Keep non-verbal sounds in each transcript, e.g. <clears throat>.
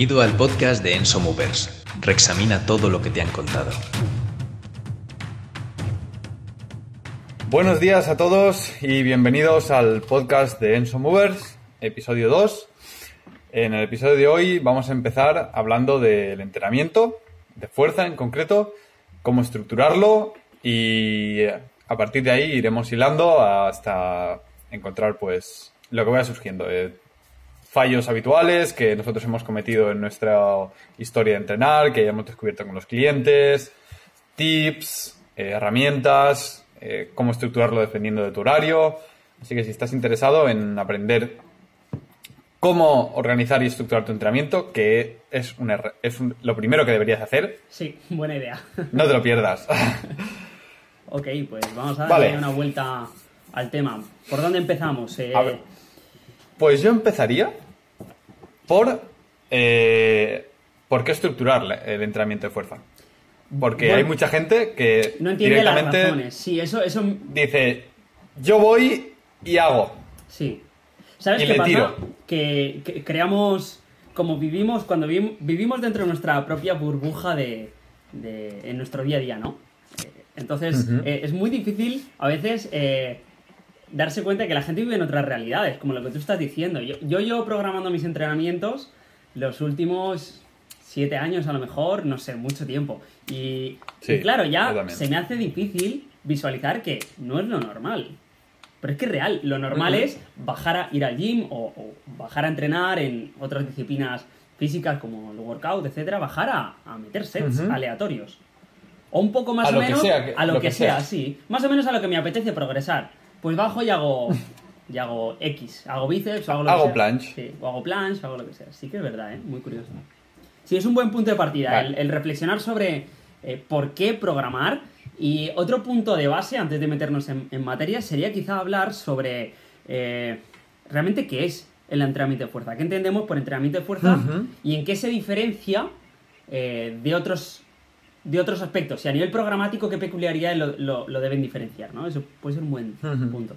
Bienvenido al podcast de Enso Movers. Reexamina todo lo que te han contado. Buenos días a todos y bienvenidos al podcast de Enso Movers, episodio 2. En el episodio de hoy vamos a empezar hablando del entrenamiento, de fuerza en concreto, cómo estructurarlo y a partir de ahí iremos hilando hasta encontrar pues lo que vaya surgiendo. Eh, fallos habituales que nosotros hemos cometido en nuestra historia de entrenar, que ya hemos descubierto con los clientes, tips, eh, herramientas, eh, cómo estructurarlo dependiendo de tu horario. Así que si estás interesado en aprender cómo organizar y estructurar tu entrenamiento, que es, un, es lo primero que deberías hacer. Sí, buena idea. <laughs> No te lo pierdas. ok, pues vamos a darle una vuelta al tema. ¿Por dónde empezamos? Eh, pues yo empezaría por eh, por qué estructurar el entrenamiento de fuerza. Porque hay mucha gente que no entiende las razones. Sí, eso, eso... dice, yo voy y hago. Sí. ¿Sabes qué pasa? Que, creamos, como vivimos, cuando vivimos dentro de nuestra propia burbuja de, en nuestro día a día, ¿no? Entonces, eh, es muy difícil a veces eh, darse cuenta que la gente vive en otras realidades, como lo que tú estás diciendo. Yo, yo llevo programando mis entrenamientos los últimos siete años a lo mejor, no sé, mucho tiempo. Y, claro, ya se me hace difícil visualizar que no es lo normal. Pero es que es real, lo normal es bajar a ir al gym o, bajar a entrenar en otras disciplinas físicas como el workout, etcétera, bajar a, meter sets aleatorios. O un poco más o menos a lo, que, sea, sí. Más o menos a lo que me apetece progresar pues bajo y hago, y hago X. Hago bíceps o hago lo hago que sea. planche. Sí, o hago planche o hago lo que sea. Sí que es verdad, ¿eh? Muy curioso. Sí, es un buen punto de partida, el, reflexionar sobre eh, por qué programar. Y otro punto de base, antes de meternos en, materia, sería quizá hablar sobre eh, realmente qué es el entrenamiento de fuerza. ¿Qué entendemos por entrenamiento de fuerza? Y en qué se diferencia eh, de otros de otros aspectos. Y a nivel programático, ¿qué peculiaridades lo, deben diferenciar? ¿no? Eso puede ser un buen punto.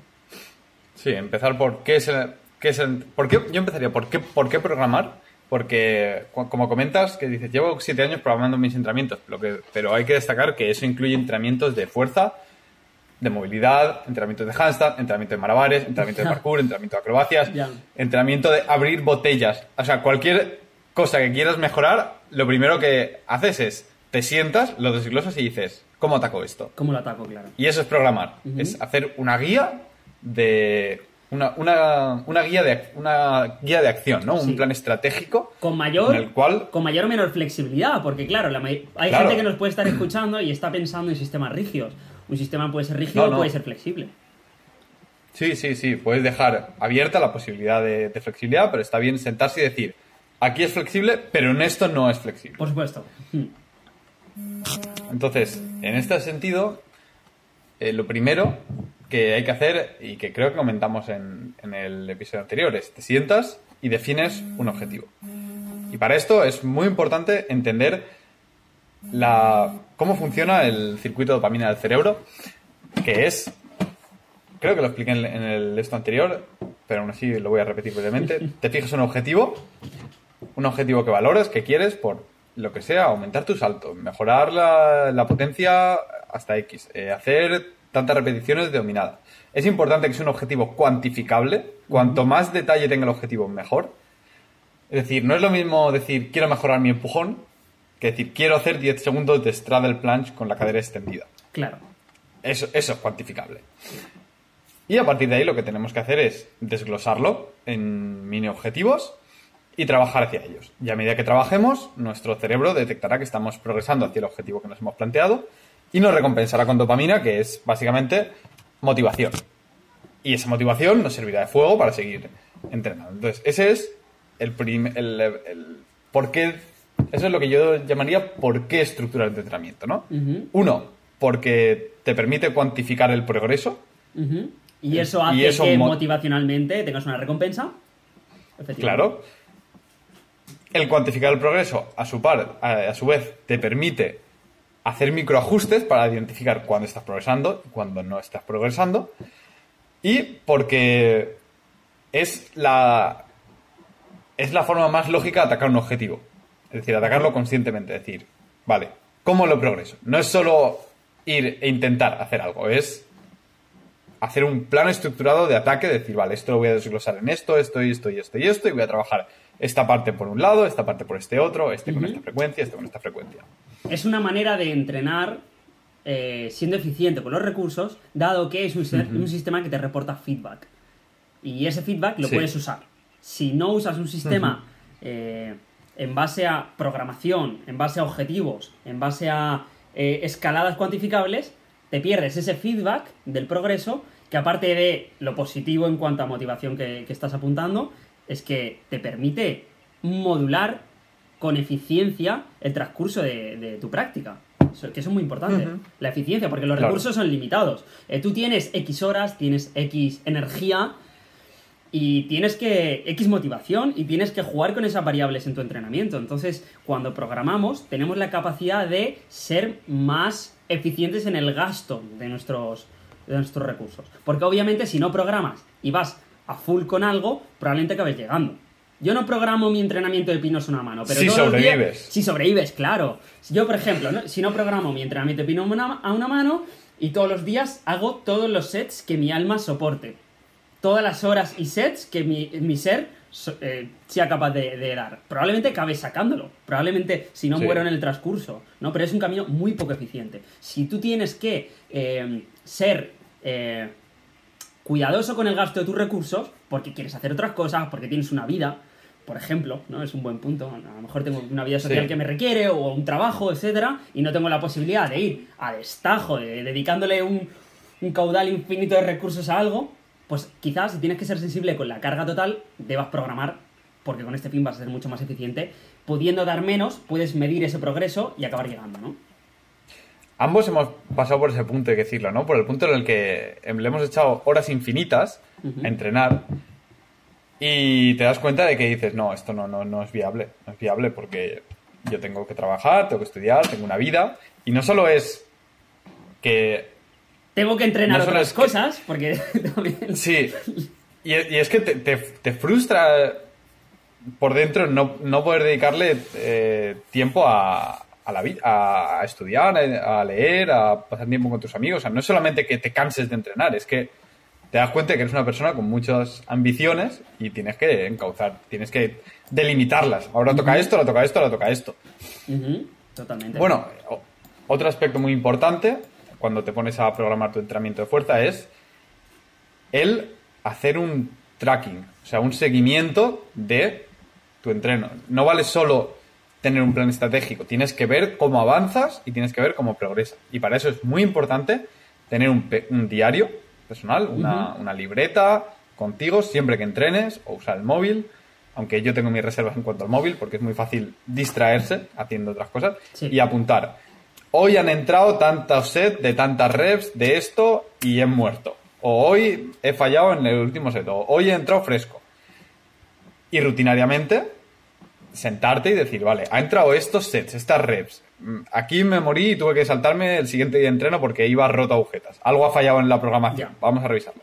Sí, empezar por qué es el... Qué es el por qué, yo empezaría por qué, por qué programar. Porque, como comentas, que dices, llevo siete años programando mis entrenamientos, lo que, pero hay que destacar que eso incluye entrenamientos de fuerza, de movilidad, entrenamientos de handstand, entrenamiento de malabares, entrenamiento de parkour, entrenamiento de acrobacias, entrenamiento de abrir botellas. O sea, cualquier cosa que quieras mejorar, lo primero que haces es te sientas, lo desglosas y dices, ¿cómo ataco esto? ¿Cómo lo ataco, claro? Y eso es programar. Es hacer una guía de. Una, guía de una guía de acción, ¿no? Un plan estratégico. Con mayor, el cual... con mayor o menor flexibilidad, porque claro, hay gente que nos puede estar <clears throat> escuchando y está pensando en sistemas rígidos. Un sistema puede ser rígido o puede ser flexible. Sí, sí, sí. Puedes dejar abierta la posibilidad de, de, flexibilidad, pero está bien sentarse y decir, aquí es flexible, pero en esto no es flexible. Por supuesto. Entonces, en este sentido, eh, lo primero que hay que hacer, y que creo que comentamos en, el episodio anterior, es te sientas y defines un objetivo. Y para esto es muy importante entender cómo funciona el circuito de dopamina del cerebro, que es, creo que lo expliqué en, el esto anterior, pero aún así lo voy a repetir brevemente. Te fijas un objetivo, un objetivo que valoras, que quieres, por lo que sea, aumentar tu salto, mejorar la, potencia hasta X, eh, hacer tantas repeticiones de dominada. Es importante que sea un objetivo cuantificable. Cuanto más detalle tenga el objetivo, mejor. Es decir, no es lo mismo decir quiero mejorar mi empujón que decir quiero hacer 10 segundos de straddle planche con la cadera extendida. Claro. Eso, eso es cuantificable. Y a partir de ahí lo que tenemos que hacer es desglosarlo en mini objetivos y trabajar hacia ellos. Y a medida que trabajemos, nuestro cerebro detectará que estamos progresando hacia el objetivo que nos hemos planteado y nos recompensará con dopamina, que es básicamente motivación. Y esa motivación nos servirá de fuego para seguir entrenando. Entonces, ese es el, el, por qué, eso es lo que yo llamaría por qué estructurar el entrenamiento, ¿no? Uno, porque te permite cuantificar el progreso. Y eso hace que motivacionalmente tengas una recompensa. Claro el cuantificar el progreso, a su par, a, su vez, te permite hacer microajustes para identificar cuándo estás progresando y cuándo no estás progresando. Y porque es la, es la forma más lógica de atacar un objetivo. Es decir, atacarlo conscientemente, decir, vale, ¿cómo lo progreso? No es solo ir e intentar hacer algo, es hacer un plan estructurado de ataque, decir, vale, esto lo voy a desglosar en esto, esto y esto y esto y esto, y voy a trabajar esta parte por un lado, esta parte por este otro, este con esta frecuencia, este con esta frecuencia. Es una manera de entrenar eh, siendo eficiente con los recursos, dado que es un, sistema que te reporta feedback. Y ese feedback lo puedes usar. Si no usas un sistema eh, en base a programación, en base a objetivos, en base a eh, escaladas cuantificables, te pierdes ese feedback del progreso que aparte de lo positivo en cuanto a motivación que, estás apuntando, es que te permite modular con eficiencia el transcurso de, tu práctica. Que eso es muy importante. La eficiencia, porque los recursos son limitados. Eh, tú tienes X horas, tienes X energía y tienes que X motivación y tienes que jugar con esas variables en tu entrenamiento. Entonces, cuando programamos, tenemos la capacidad de ser más eficientes en el gasto de nuestros, de nuestros recursos. Porque obviamente si no programas y vas a full con algo, probablemente acabes llegando. Yo no programo mi entrenamiento de pinos a una mano, pero si sobrevives. si sobrevives, claro. Yo, por ejemplo, si no programo mi entrenamiento de pino a una mano y todos los días hago todos los sets que mi alma soporte. Todas las horas y sets que mi, ser eh, sea capaz de, dar. Probablemente acabe sacándolo. Probablemente si no muero en el transcurso. ¿no? Pero es un camino muy poco eficiente. Si tú tienes que eh, ser eh, cuidadoso con el gasto de tus recursos, porque quieres hacer otras cosas, porque tienes una vida, por ejemplo, ¿no? Es un buen punto. A lo mejor tengo una vida social que me requiere, o un trabajo, etcétera, y no tengo la posibilidad de ir a destajo, dedicándole un, caudal infinito de recursos a algo, pues quizás si tienes que ser sensible con la carga total, debas programar, porque con este fin vas a ser mucho más eficiente. Pudiendo dar menos, puedes medir ese progreso y acabar llegando, ¿no? Ambos hemos pasado por ese punto, hay que decirlo, ¿no? Por el punto en el que le hemos echado horas infinitas a entrenar y te das cuenta de que dices, no, esto no, no, no es viable, no es viable porque yo tengo que trabajar, tengo que estudiar, tengo una vida y no solo es que... Tengo que entrenar otras cosas, porque <laughs> Sí, y, es que te, frustra por dentro no, no poder dedicarle eh, tiempo a, a, la, a, a estudiar, a leer, a pasar tiempo con tus amigos. O sea, no es solamente que te canses de entrenar, es que te das cuenta que eres una persona con muchas ambiciones y tienes que encauzar, tienes que delimitarlas. Ahora toca esto, ahora toca esto, ahora toca esto. Totalmente. Bueno, otro aspecto muy importante cuando te pones a programar tu entrenamiento de fuerza es el hacer un tracking, o sea, un seguimiento de tu entreno. No vale solo tener un plan estratégico, tienes que ver cómo avanzas y tienes que ver cómo progresas. Y para eso es muy importante tener un, diario personal, una, libreta contigo siempre que entrenes o usar el móvil, aunque yo tengo mis reservas en cuanto al móvil porque es muy fácil distraerse haciendo otras cosas y apuntar. Hoy han entrado tantos sets de tantas reps de esto y he muerto. O hoy he fallado en el último set. O hoy he entrado fresco. Y rutinariamente sentarte y decir, vale, ha entrado estos sets, estas reps. Mm, aquí me morí y tuve que saltarme el siguiente día de entreno porque iba roto agujetas. Algo ha fallado en la programación. Vamos a revisarlo.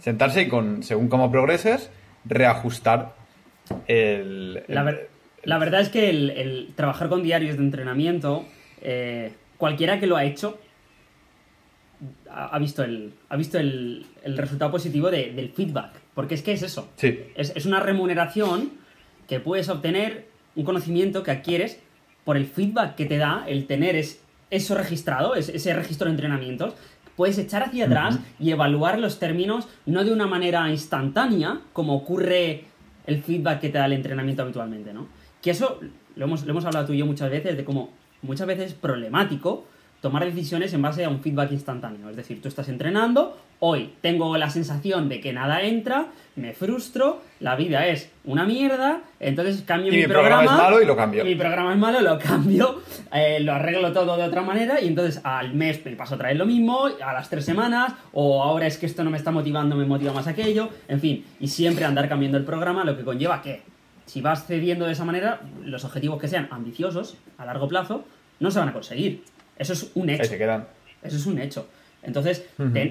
Sentarse y con, según cómo progreses, reajustar el... la, verdad es que el, trabajar con diarios de entrenamiento, eh, cualquiera que lo ha hecho, ha, visto el, ha visto el, resultado positivo del feedback. Porque es que es eso. Sí. Es, es una remuneración que puedes obtener un conocimiento que adquieres por el feedback que te da el tener es, eso registrado, ese registro de entrenamientos. Puedes echar hacia atrás y evaluar los términos no de una manera instantánea, como ocurre el feedback que te da el entrenamiento habitualmente, ¿no? Que eso lo hemos, lo hemos hablado tú y yo muchas veces, de cómo muchas veces es problemático tomar decisiones en base a un feedback instantáneo. Es decir, tú estás entrenando, hoy tengo la sensación de que nada entra, me frustro, la vida es una mierda, entonces cambio mi, mi programa. es malo y lo cambio. Mi programa es malo, lo cambio, <laughs> eh, lo arreglo todo de otra manera y entonces al mes me paso otra vez lo mismo, a las tres semanas, o ahora es que esto no me está motivando, me motiva más aquello, en fin, y siempre andar cambiando el programa, lo que conlleva que si vas cediendo de esa manera, los objetivos que sean ambiciosos a largo plazo no se van a conseguir. Eso es un hecho. Ahí se quedan. Eso es un hecho. Entonces,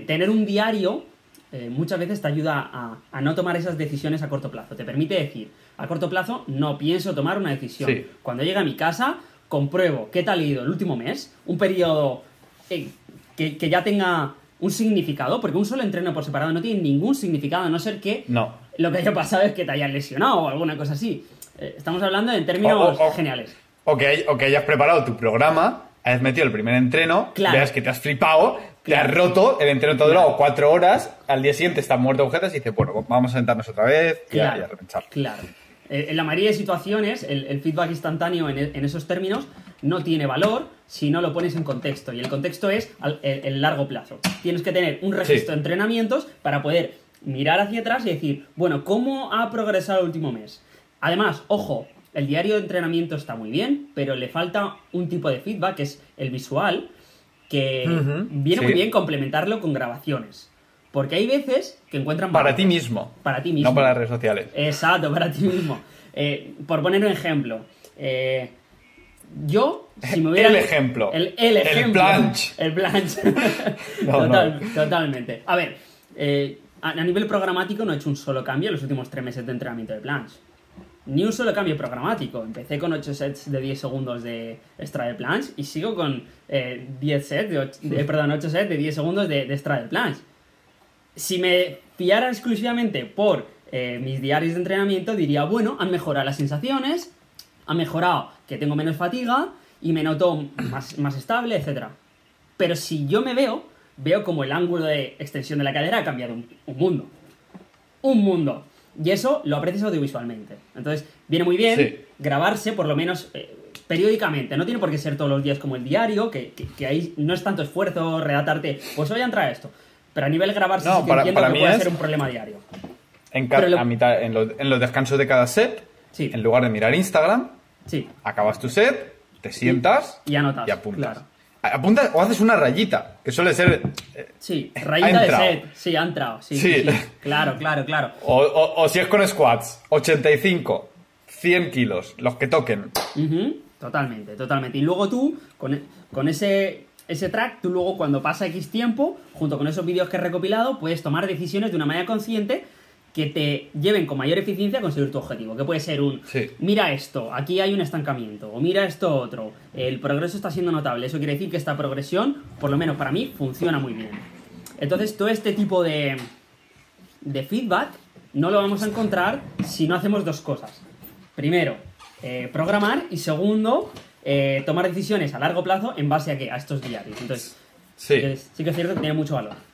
tener un diario eh, muchas veces te ayuda a, no tomar esas decisiones a corto plazo. Te permite decir, a corto plazo no pienso tomar una decisión. Cuando llegue a mi casa, compruebo qué tal ha ido el último mes, un periodo eh, que, ya tenga un significado, porque un solo entreno por separado no tiene ningún significado, a no ser que no. lo que haya pasado es que te hayas lesionado o alguna cosa así. Eh, estamos hablando en términos geniales. O que, o que hayas preparado tu programa has metido el primer entreno, veas que te has flipado, te has roto, el entreno todo durado cuatro horas, al día siguiente estás muerto agujetas y dices, bueno, vamos a sentarnos otra vez y, a, repensar. Claro. Eh, en la mayoría de situaciones, el, feedback instantáneo en, esos términos no tiene valor si no lo pones en contexto. Y el contexto es el, largo plazo. Tienes que tener un registro de entrenamientos para poder mirar hacia atrás y decir, bueno, ¿cómo ha progresado el último mes? Además, ojo, el diario de entrenamiento está muy bien, pero le falta un tipo de feedback, que es el visual, que viene muy bien complementarlo con grabaciones. Porque hay veces que encuentran... Para ti mismo. Para ti mismo. No para las redes sociales. Exacto, para ti mismo. Eh, por poner un ejemplo. Eh, yo, si me hubiera... El ejemplo. El, ejemplo. <laughs> El planche. <laughs> El planche. Totalmente. A ver, eh, a, a, nivel programático no he hecho un solo cambio en los últimos tres meses de entrenamiento de planche ni un solo cambio programático. Empecé con 8 sets de 10 segundos de extra de y sigo con 10 eh, sets de, 8, perdón, 8 sets de 10 segundos de, de extra de Si me fiara exclusivamente por eh, mis diarios de entrenamiento, diría, bueno, han mejorado las sensaciones, ha mejorado que tengo menos fatiga y me noto más, más estable, etc. Pero si yo me veo, veo como el ángulo de extensión de la cadera ha cambiado un mundo. Un mundo. Y eso lo aprecias audiovisualmente. Entonces, viene muy bien grabarse, por lo menos eh, periódicamente. No tiene por qué ser todos los días como el diario, que, ahí no es tanto esfuerzo redactarte, pues voy a entrar a esto. Pero a nivel grabarse no, para, que puede ser un problema diario. En, a mitad, en, los, descansos de cada set, en lugar de mirar Instagram, sí. acabas tu set, te sientas y, anotas, y apuntas. Apuntas o haces una rayita, que suele ser. Eh, sí, rayita de set. Sí, ha entrado. Sí, sí. Claro, claro, claro. O, si es con squats, 85, 100 kilos, los que toquen. Totalmente, totalmente. Y luego tú, con, con ese, ese track, tú luego cuando pasa X tiempo, junto con esos vídeos que he recopilado, puedes tomar decisiones de una manera consciente que te lleven con mayor eficiencia a conseguir tu objetivo. Que puede ser un, mira esto, aquí hay un estancamiento, o mira esto otro, el progreso está siendo notable. Eso quiere decir que esta progresión, por lo menos para mí, funciona muy bien. Entonces, todo este tipo de, de feedback no lo vamos a encontrar si no hacemos dos cosas. Primero, eh, programar y segundo, eh, tomar decisiones a largo plazo en base a, qué? a estos diarios. Entonces, sí. sí que es cierto que tiene mucho valor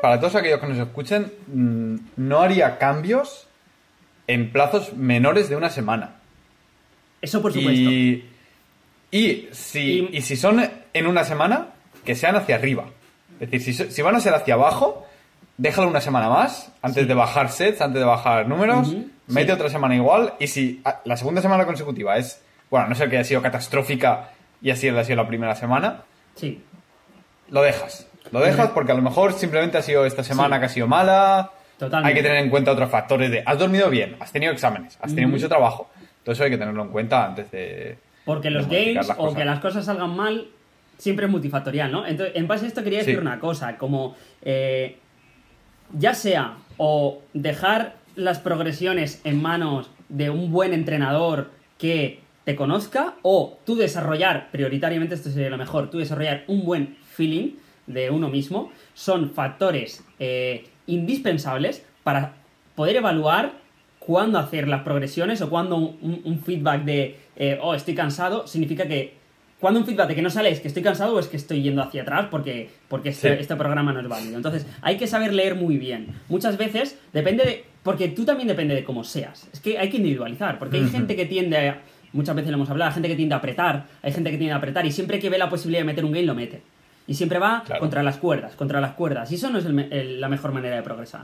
para todos aquellos que nos escuchen, mm, no haría cambios en plazos menores de una semana. Eso por supuesto. Y, y si, y... si son en una semana, que sean hacia arriba. Es decir, si, van a ser hacia abajo, déjalo una semana más, antes de bajar sets, antes de bajar números, mete otra semana igual, y si la segunda semana consecutiva es, bueno, no sé que haya sido catastrófica y así ha sido la primera semana, sí. lo dejas. Lo dejas porque a lo mejor simplemente ha sido esta semana que ha sido mala. Totalmente. Hay que tener en cuenta otros factores de has dormido bien, has tenido exámenes, has tenido mucho trabajo. Todo eso hay que tenerlo en cuenta antes de. Porque los games o que las cosas salgan mal siempre es multifactorial, ¿no? Entonces, en base a esto quería decir una cosa, como eh, ya sea o dejar las progresiones en manos de un buen entrenador que te conozca o tú desarrollar, prioritariamente esto sería lo mejor, tú desarrollar un buen feeling de uno mismo son factores eh, indispensables para poder evaluar cuándo hacer las progresiones o cuándo un, feedback de, eh, oh, estoy cansado, significa que cuando un feedback de que no sale es que estoy cansado o es que estoy yendo hacia atrás porque, porque este, este, programa no es válido. Entonces, hay que saber leer muy bien. Muchas veces depende de... Porque tú también depende de cómo seas. Es que hay que individualizar, porque hay gente que tiende a... Muchas veces lo hemos hablado, hay gente que tiende a apretar, hay gente que tiende a apretar y siempre que ve la posibilidad de meter un game lo mete. Y siempre va contra las cuerdas, contra las cuerdas. Y eso no es la mejor manera de progresar.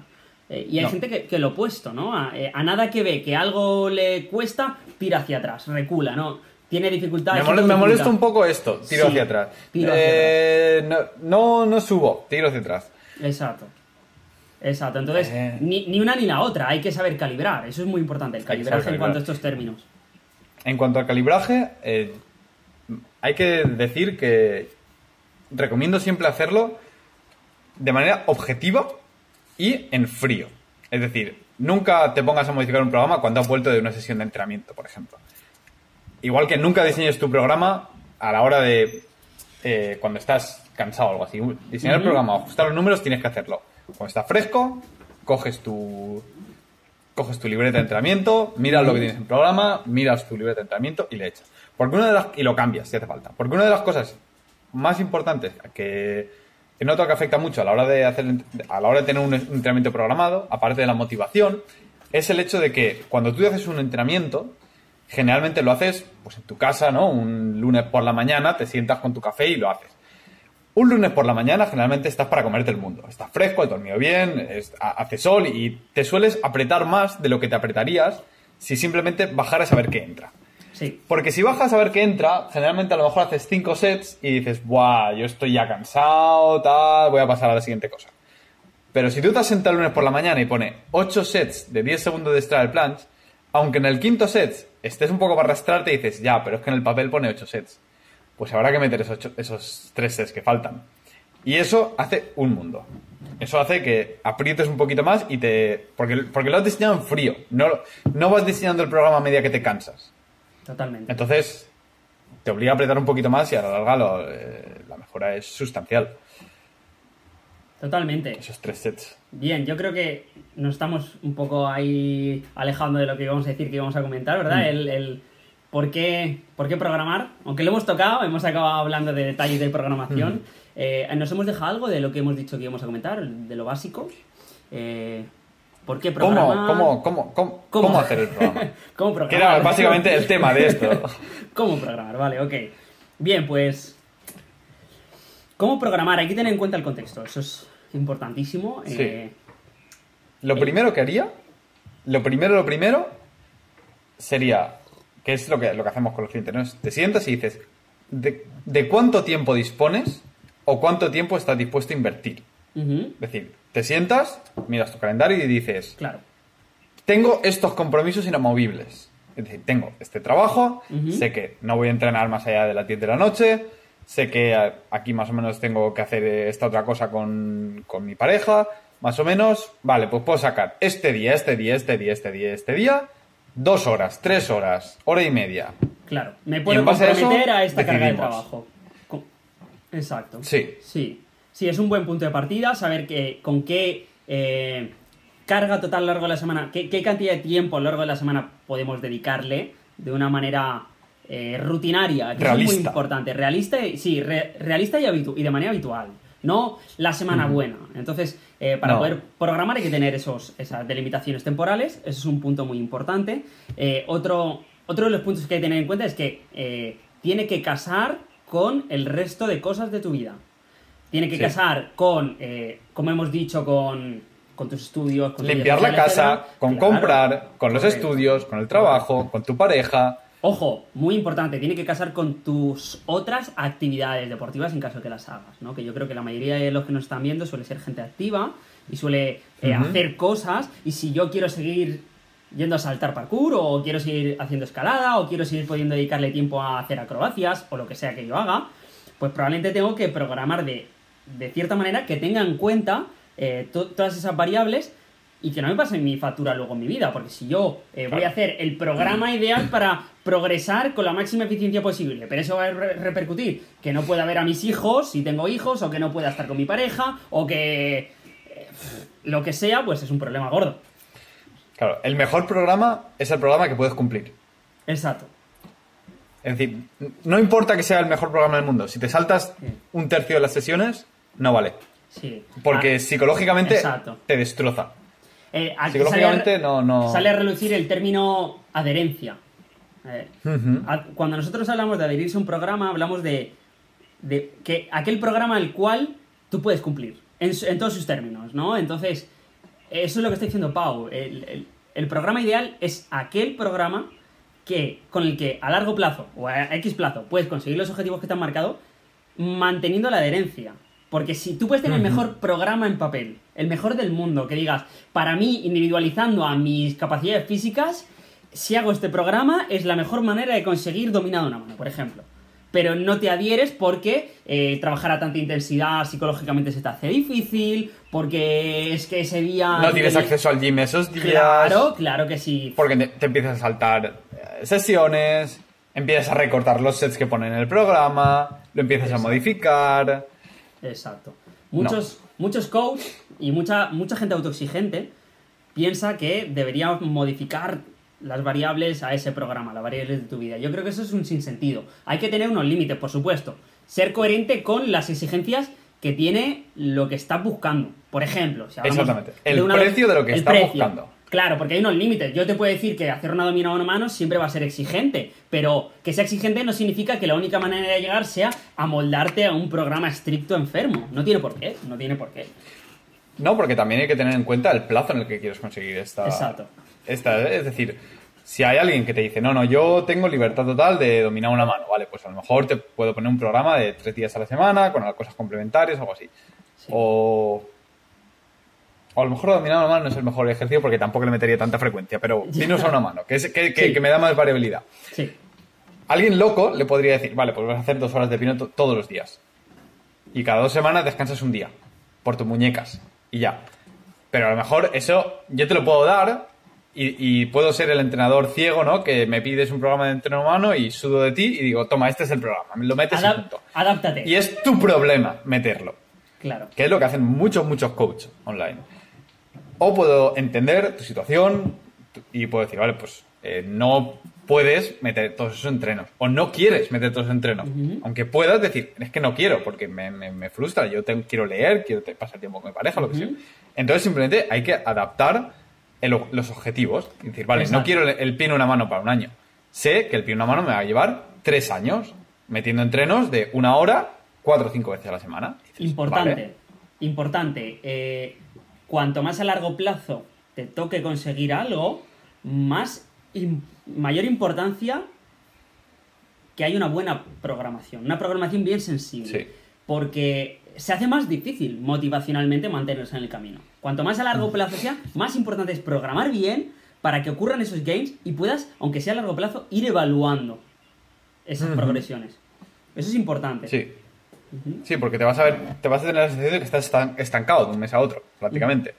Eh, y hay gente que, lo opuesto, ¿no? Eh, a, nada que ve que algo le cuesta, tira hacia atrás, recula, ¿no? Tiene dificultades. Me, molesta, un poco esto, tiro hacia atrás. Eh, no, no, subo, tiro hacia atrás. Exacto. Exacto, entonces ni, una ni la otra, hay que saber calibrar, eso es muy importante, el calibraje en cuanto a estos términos. En cuanto al calibraje, hay que decir que recomiendo siempre hacerlo de manera objetiva y en frío. Es decir, nunca te pongas a modificar un programa cuando has vuelto de una sesión de entrenamiento, por ejemplo. Igual que nunca diseñes tu programa a la hora de eh, cuando estás cansado o algo así. Diseñar el programa o ajustar los números tienes que hacerlo. Cuando está fresco, coges tu coges tu libreta de entrenamiento, miras lo que tienes en programa, miras tu libreta de entrenamiento y le echas. Porque una de las, y lo cambias si hace falta. Porque una de las cosas más importantes que, noto que afecta mucho a la hora de hacer a la hora de tener un entrenamiento programado, aparte de la motivación, es el hecho de que cuando tú haces un entrenamiento, generalmente lo haces pues en tu casa, ¿no? Un lunes por la mañana, te sientas con tu café y lo haces. Un lunes por la mañana generalmente estás para comerte el mundo. Estás fresco, has dormido bien, hace sol y te sueles apretar más de lo que te apretarías si simplemente bajaras a ver qué entra. Sí. Porque si bajas a ver qué entra, generalmente a lo mejor haces 5 sets y dices, ¡buah! Yo estoy ya cansado, tal, voy a pasar a la siguiente cosa. Pero si tú te has sentado el lunes por la mañana y pone 8 sets de 10 segundos de straddle planche, aunque en el quinto set estés un poco para arrastrarte y dices, ya, pero es que en el papel pone 8 sets pues habrá que meter esos, esos tres sets que faltan. Y eso hace un mundo. Eso hace que aprietes un poquito más y te. Porque, porque lo has diseñado en frío. No, no vas diseñando el programa a medida que te cansas. Totalmente. Entonces, te obliga a apretar un poquito más y a la larga eh, la mejora es sustancial. Totalmente. Esos tres sets. Bien, yo creo que nos estamos un poco ahí alejando de lo que íbamos a decir, que íbamos a comentar, ¿verdad? Mm. el ¿Por qué, ¿Por qué programar? Aunque lo hemos tocado, hemos acabado hablando de detalles de programación. Eh, nos hemos dejado algo de lo que hemos dicho que íbamos a comentar, de lo básico. Eh, ¿Por qué programar? ¿Cómo, cómo, cómo, cómo, hacer el programa? <laughs> ¿Cómo programar? Que era básicamente el tema de esto. <laughs> ¿Cómo programar? Vale, ok. Bien, pues... ¿Cómo programar? Hay que tener en cuenta el contexto. Eso es importantísimo. Eh, lo primero que haría, lo primero, lo primero, sería que es lo que, lo que hacemos con los clientes, ¿no? Te sientas y dices, ¿de, cuánto tiempo dispones o cuánto tiempo estás dispuesto a invertir? Es decir, te sientas, miras tu calendario y dices, claro. tengo estos compromisos inamovibles. Es decir, tengo este trabajo, sé que no voy a entrenar más allá de las 10 de la noche, sé que aquí más o menos tengo que hacer esta otra cosa con, con mi pareja, más o menos, vale, pues puedo sacar este día, este día, este día, este día, este día, dos horas, tres horas, hora y media. Claro, me puedo comprometer a, esta carga de trabajo. Exacto. Sí. Sí. Sí, es un buen punto de partida saber que, con qué eh, carga total a lo largo de la semana, qué, cantidad de tiempo a lo largo de la semana podemos dedicarle de una manera eh, rutinaria, que realista. es muy importante. Realista, sí, realista y, y de manera habitual no la semana buena. Entonces, eh, para poder programar hay que tener esos, esas delimitaciones temporales, eso es un punto muy importante. Eh, otro, otro de los puntos que hay que tener en cuenta es que eh, tiene que casar con el resto de cosas de tu vida. Tiene que casar con, como hemos dicho, con, con tus estudios. Con Limpiar la casa, con comprar, con los estudios, con el trabajo, con tu pareja. Ojo, muy importante, tiene que casar con tus otras actividades deportivas en caso de que las hagas, ¿no? Que yo creo que la mayoría de los que nos están viendo suele ser gente activa y suele eh, hacer cosas y si yo quiero seguir yendo a saltar parkour o quiero seguir haciendo escalada o quiero seguir pudiendo dedicarle tiempo a hacer acrobacias o lo que sea que yo haga, pues probablemente tengo que programar de, de cierta manera que tenga en cuenta eh, todas esas variables y que no me pase mi factura luego en mi vida, porque si yo eh, voy a hacer el programa ideal para progresar con la máxima eficiencia posible, pero eso va a repercutir que no pueda ver a mis hijos si tengo hijos, o que no pueda estar con mi pareja, o que eh, lo que sea, pues es un problema gordo. Claro, el mejor programa es el programa que puedes cumplir. Exacto. Es decir, no importa que sea el mejor programa del mundo, si te saltas un tercio de las sesiones, no vale. Sí. Porque ah, psicológicamente te destroza. Eh, Psicológicamente no, no... Sale a relucir el término adherencia. Eh, cuando nosotros hablamos de adherirse a un programa, hablamos de, que aquel programa al cual tú puedes cumplir, en, todos sus términos, ¿no? Entonces, eso es lo que está diciendo Pau. El, programa ideal es aquel programa que, con el que a largo plazo o a X plazo puedes conseguir los objetivos que te han marcado manteniendo la adherencia. Porque si tú puedes tener el mejor programa en papel, el mejor del mundo, que digas, para mí, individualizando a mis capacidades físicas, si hago este programa es la mejor manera de conseguir dominar una mano, por ejemplo. pero no te adhieres porque eh, trabajar a tanta intensidad psicológicamente se te hace difícil, porque es que ese día... No tienes acceso al gym esos días. Claro, claro que sí. Porque te, empiezas a saltar eh, sesiones, empiezas a recortar los sets que ponen en el programa, lo empiezas a modificar. Exacto. Muchos, muchos coaches y mucha, mucha gente autoexigente piensa que debería modificar las variables a ese programa, las variables de tu vida. Yo creo que eso es un sinsentido. Hay que tener unos límites, por supuesto. Ser coherente con las exigencias que tiene lo que estás buscando. Por ejemplo, Exactamente. El precio de lo que estás buscando. Claro, porque hay unos límites. Yo te puedo decir que hacer una domina a mano siempre va a ser exigente, pero que sea exigente no significa que la única manera de llegar sea amoldarte a un programa estricto enfermo. No tiene por qué, no tiene por qué. No, porque también hay que tener en cuenta el plazo en el que quieres conseguir esta. Exacto. Esta, es decir, si hay alguien que te dice, no, no, yo tengo libertad total de dominar una mano, vale, pues a lo mejor te puedo poner un programa de tres días a la semana con cosas complementarias, algo así. O o a lo mejor dominar una mano no es el mejor ejercicio porque tampoco le metería tanta frecuencia, pero <laughs> pinos a una mano, que, es, que, me da más variabilidad. Sí. Alguien loco le podría decir, vale, pues vas a hacer dos horas de pino todos los días. Y cada dos semanas descansas un día. Por tus muñecas. Y ya. Pero a lo mejor eso yo te lo puedo dar y, puedo ser el entrenador ciego, ¿no? Que me pides un programa de entrenamiento humano y sudo de ti y digo, toma, este es el programa. Lo metes y punto. Adáptate. Y es tu problema meterlo. Claro. Que es lo que hacen muchos, muchos coaches online. O puedo entender tu situación y puedo decir, vale, pues eh, no puedes meter todos esos entrenos. O no quieres meter todos esos entrenos. Aunque puedas decir, es que no quiero, porque me, frustra. Yo quiero leer, quiero pasar tiempo con mi pareja, lo que sea. Entonces simplemente hay que adaptar los objetivos. Es decir, vale, no quiero el, pie en una mano para un año. Sé que el pie en una mano me va a llevar tres años metiendo entrenos de una hora, cuatro o cinco veces a la semana. importante, importante. Eh, cuanto más a largo plazo te toque conseguir algo, más mayor importancia que hay una buena programación, una programación bien sensible. Porque se hace más difícil motivacionalmente mantenerse en el camino. Cuanto más a largo plazo sea, más importante es programar bien para que ocurran esos gains y puedas, aunque sea a largo plazo, ir evaluando esas progresiones. Eso es importante. Sí. Sí, porque te vas a ver, te vas a tener la sensación de que estás estancado de un mes a otro, prácticamente.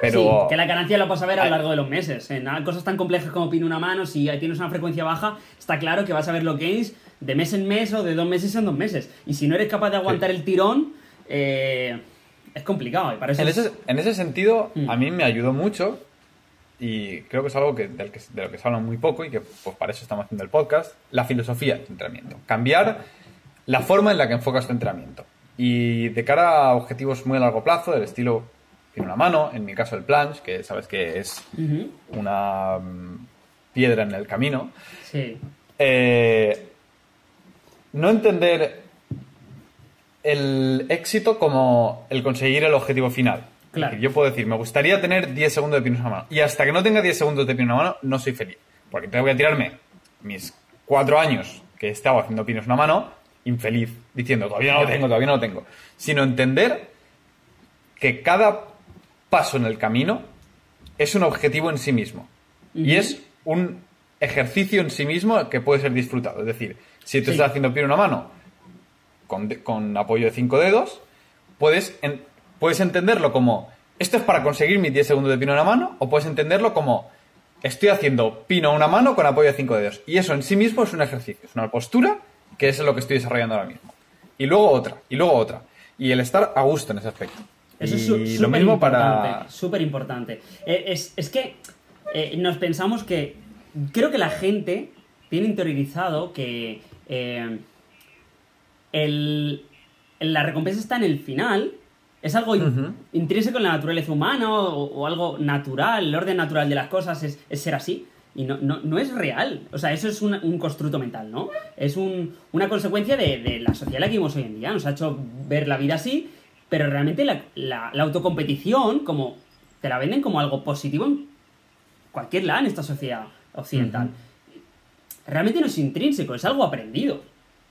Pero... Sí, que la ganancia lo vas a ver a lo largo de los meses. En cosas tan complejas como pin una mano, si tienes una frecuencia baja, está claro que vas a ver lo que es de mes en mes o de dos meses en dos meses. Y si no eres capaz de aguantar el tirón, eh, es complicado. en, ese, en, ese, sentido, mm. a mí me ayudó mucho y creo que es algo que, del que, de lo que se habla muy poco y que pues para eso estamos haciendo el podcast, la filosofía del entrenamiento. Cambiar la forma en la que enfocas tu entrenamiento. Y de cara a objetivos muy a largo plazo, del estilo tiene una mano, en mi caso el planche, que sabes que es una mm, piedra en el camino. Sí. Eh, no entender el éxito como el conseguir el objetivo final. Claro. Yo puedo decir, me gustaría tener 10 segundos de pino en una mano. Y hasta que no tenga 10 segundos de pino en una mano, no soy feliz. Porque tengo que tirarme mis 4 años que he estado haciendo pinos en una mano infeliz, diciendo, todavía no lo tengo, todavía no lo tengo. Sino entender que cada paso en el camino es un objetivo en sí mismo. Y es un ejercicio en sí mismo que puede ser disfrutado. Es decir, si tú estás haciendo pie en una mano con, apoyo de cinco dedos, puedes, puedes entenderlo como esto es para conseguir mis 10 segundos de pino en una mano, o puedes entenderlo como estoy haciendo pino a una mano con apoyo de cinco dedos. Y eso en sí mismo es un ejercicio, es una postura que es lo que estoy desarrollando ahora mismo. Y luego otra, y luego otra. Y el estar a gusto en ese aspecto. Eso es lo mismo para. Súper importante. Eh, es, que eh, nos pensamos que. Creo que la gente tiene interiorizado que. Eh, la recompensa está en el final. Es algo intrínseco en la naturaleza humana o, algo natural. El orden natural de las cosas es ser así. Y no, no, no, es real. O sea, eso es un, un constructo mental, ¿no? Es un, una consecuencia de, de, la sociedad en la que vivimos hoy en día. Nos ha hecho ver la vida así, pero realmente la, la, autocompetición, como te la venden como algo positivo en cualquier lado en esta sociedad occidental. Realmente no es intrínseco, es algo aprendido.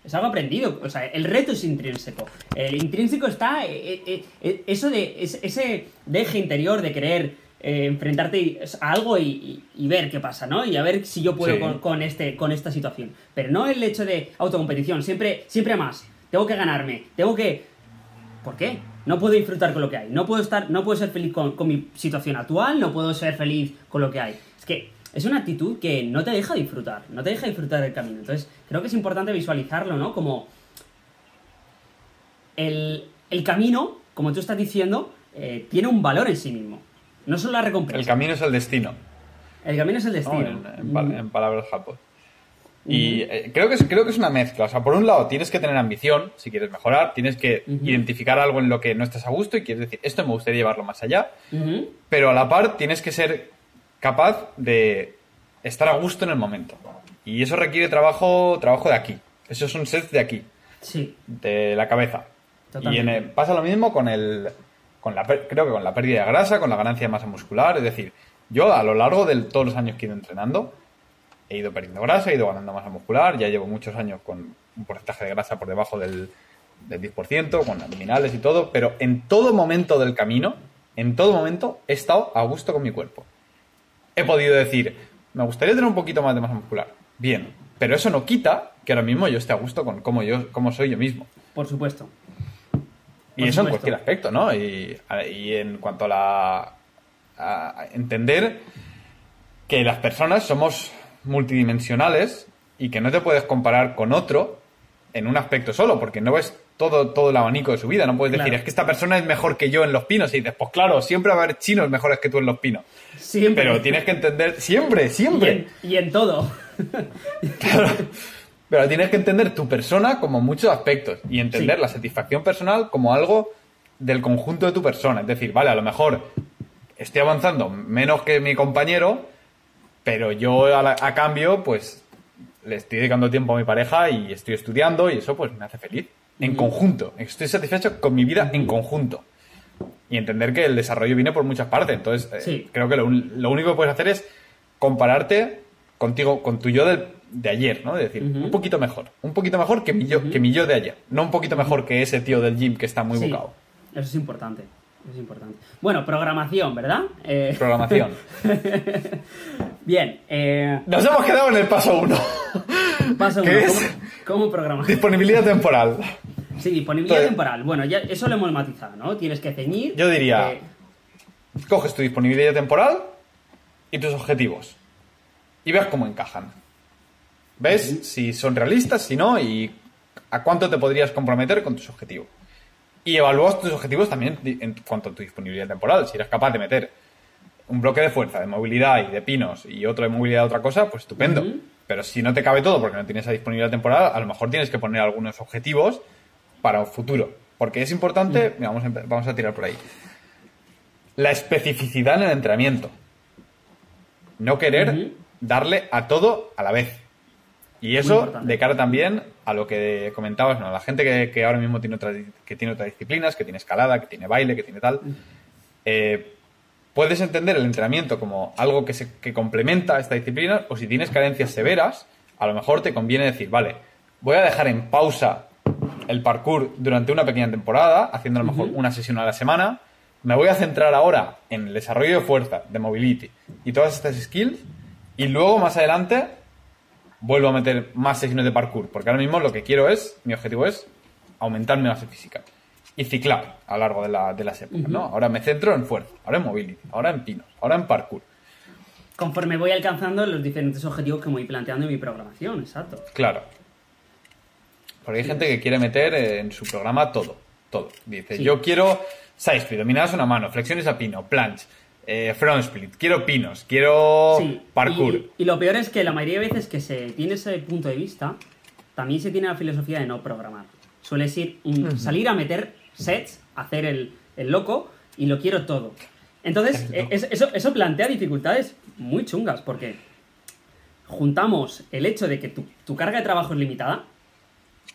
Es algo aprendido. O sea, el reto es intrínseco. El intrínseco está eh, eh, eh, eso de ese deje interior de querer eh, enfrentarte a algo y, ver qué pasa, ¿no? Y a ver si yo puedo con, este, con esta situación. Pero no el hecho de autocompetición, siempre, siempre más. Tengo que ganarme, tengo que... ¿Por qué? No puedo disfrutar con lo que hay. No puedo estar, no puedo ser feliz con, con mi situación actual, no puedo ser feliz con lo que hay. Es que es una actitud que no te deja disfrutar, no te deja disfrutar del camino. Entonces, creo que es importante visualizarlo, ¿no? Como el, camino, como tú estás diciendo, eh, tiene un valor en sí mismo. No solo la recompensa. El camino es el destino. El camino es el destino. en, palabras japos. Y eh, creo, que es, creo que es una mezcla. O sea, por un lado tienes que tener ambición si quieres mejorar, tienes que identificar algo en lo que no estás a gusto y quieres decir, esto me gustaría llevarlo más allá. Pero a la par tienes que ser capaz de estar a gusto en el momento. Y eso requiere trabajo, trabajo de aquí. Eso es un set de aquí. Sí. De la cabeza. Y en pasa lo mismo con el. Con la, creo que con la pérdida de grasa, con la ganancia de masa muscular. Es decir, yo a lo largo de todos los años que he ido entrenando, he ido perdiendo grasa, he ido ganando masa muscular. Ya llevo muchos años con un porcentaje de grasa por debajo del, del 10%, con abdominales y todo. Pero en todo momento del camino, en todo momento, he estado a gusto con mi cuerpo he podido decir, me gustaría tener un poquito más de masa muscular. Bien, pero eso no quita que ahora mismo yo esté a gusto con cómo, yo, cómo soy yo mismo. Por supuesto. Y eso en cualquier aspecto, ¿no? Y, en cuanto a la. A entender que las personas somos multidimensionales y que no te puedes comparar con otro en un aspecto solo, porque no ves todo, todo el abanico de su vida. No puedes decir, es que esta persona es mejor que yo en los pinos. Y dices, pues claro, siempre va a haber chinos mejores que tú en los pinos. Siempre. Pero tienes que entender, siempre, siempre. Y en, todo. <laughs> <laughs> claro. Pero tienes que entender tu persona como muchos aspectos y entender la satisfacción personal como algo del conjunto de tu persona. Es decir, vale, a lo mejor estoy avanzando menos que mi compañero, pero yo a, a cambio, pues le estoy dedicando tiempo a mi pareja y estoy estudiando y eso pues me hace feliz en conjunto. Estoy satisfecho con mi vida en conjunto. Y entender que el desarrollo viene por muchas partes. Entonces, eh, creo que lo, único que puedes hacer es compararte contigo, con tu yo de, ayer, ¿no? Es decir, un poquito mejor. Un poquito mejor que mi, yo, que mi yo de ayer. No un poquito mejor que ese tío del gym que está muy sí. Eso es importante. es importante. Bueno, programación, ¿verdad? Eh, programación. <laughs> Bien. Eh, Nos hemos quedado en el paso uno. Paso uno. ¿Cómo, programar? Disponibilidad temporal. Sí, disponibilidad temporal. Bueno, ya eso lo hemos matizado, ¿no? Tienes que ceñir. Yo diría. Eh, coges tu disponibilidad temporal y tus objetivos. Y ves cómo encajan. ¿Ves si son realistas, si no, y a cuánto te podrías comprometer con tus objetivos? Y evalúas tus objetivos también en cuanto a tu disponibilidad temporal. Si eres capaz de meter un bloque de fuerza, de movilidad y de pinos y otro de movilidad de otra cosa, pues estupendo. Pero si no te cabe todo porque no tienes esa disponibilidad temporal, a lo mejor tienes que poner algunos objetivos para un futuro. Porque es importante, vamos, a, vamos a tirar por ahí. La especificidad en el entrenamiento. No querer darle a todo a la vez. Y eso de cara también a lo que comentabas, ¿no? A la gente que, ahora mismo tiene, que tiene otras disciplinas, que tiene escalada, que tiene baile, que tiene tal. Eh, puedes entender el entrenamiento como algo que, se, que complementa esta disciplina o si tienes carencias severas, a lo mejor te conviene decir, vale, voy a dejar en pausa el parkour durante una pequeña temporada, haciendo a lo mejor una sesión a la semana, me voy a centrar ahora en el desarrollo de fuerza, de mobility y todas estas skills y luego más adelante vuelvo a meter más sesiones de parkour, porque ahora mismo lo que quiero es, mi objetivo es aumentar mi base física y ciclar a lo largo de, la, de las épocas, ¿no? Ahora me centro en fuerza, ahora en mobility, ahora en pinos, ahora en parkour. Conforme voy alcanzando los diferentes objetivos que me voy planteando en mi programación, exacto. Claro. Porque hay gente que quiere meter en su programa todo, todo. Dice, yo quiero side split, dominadas una mano, flexiones a pino, planche, eh, front split, quiero pinos, quiero parkour. Y, y, lo peor es que la mayoría de veces que se tiene ese punto de vista, también se tiene la filosofía de no programar. Suele ir salir a meter sets, hacer el, loco y lo quiero todo. Entonces, eh, eso, eso plantea dificultades muy chungas porque juntamos el hecho de que tu, carga de trabajo es limitada,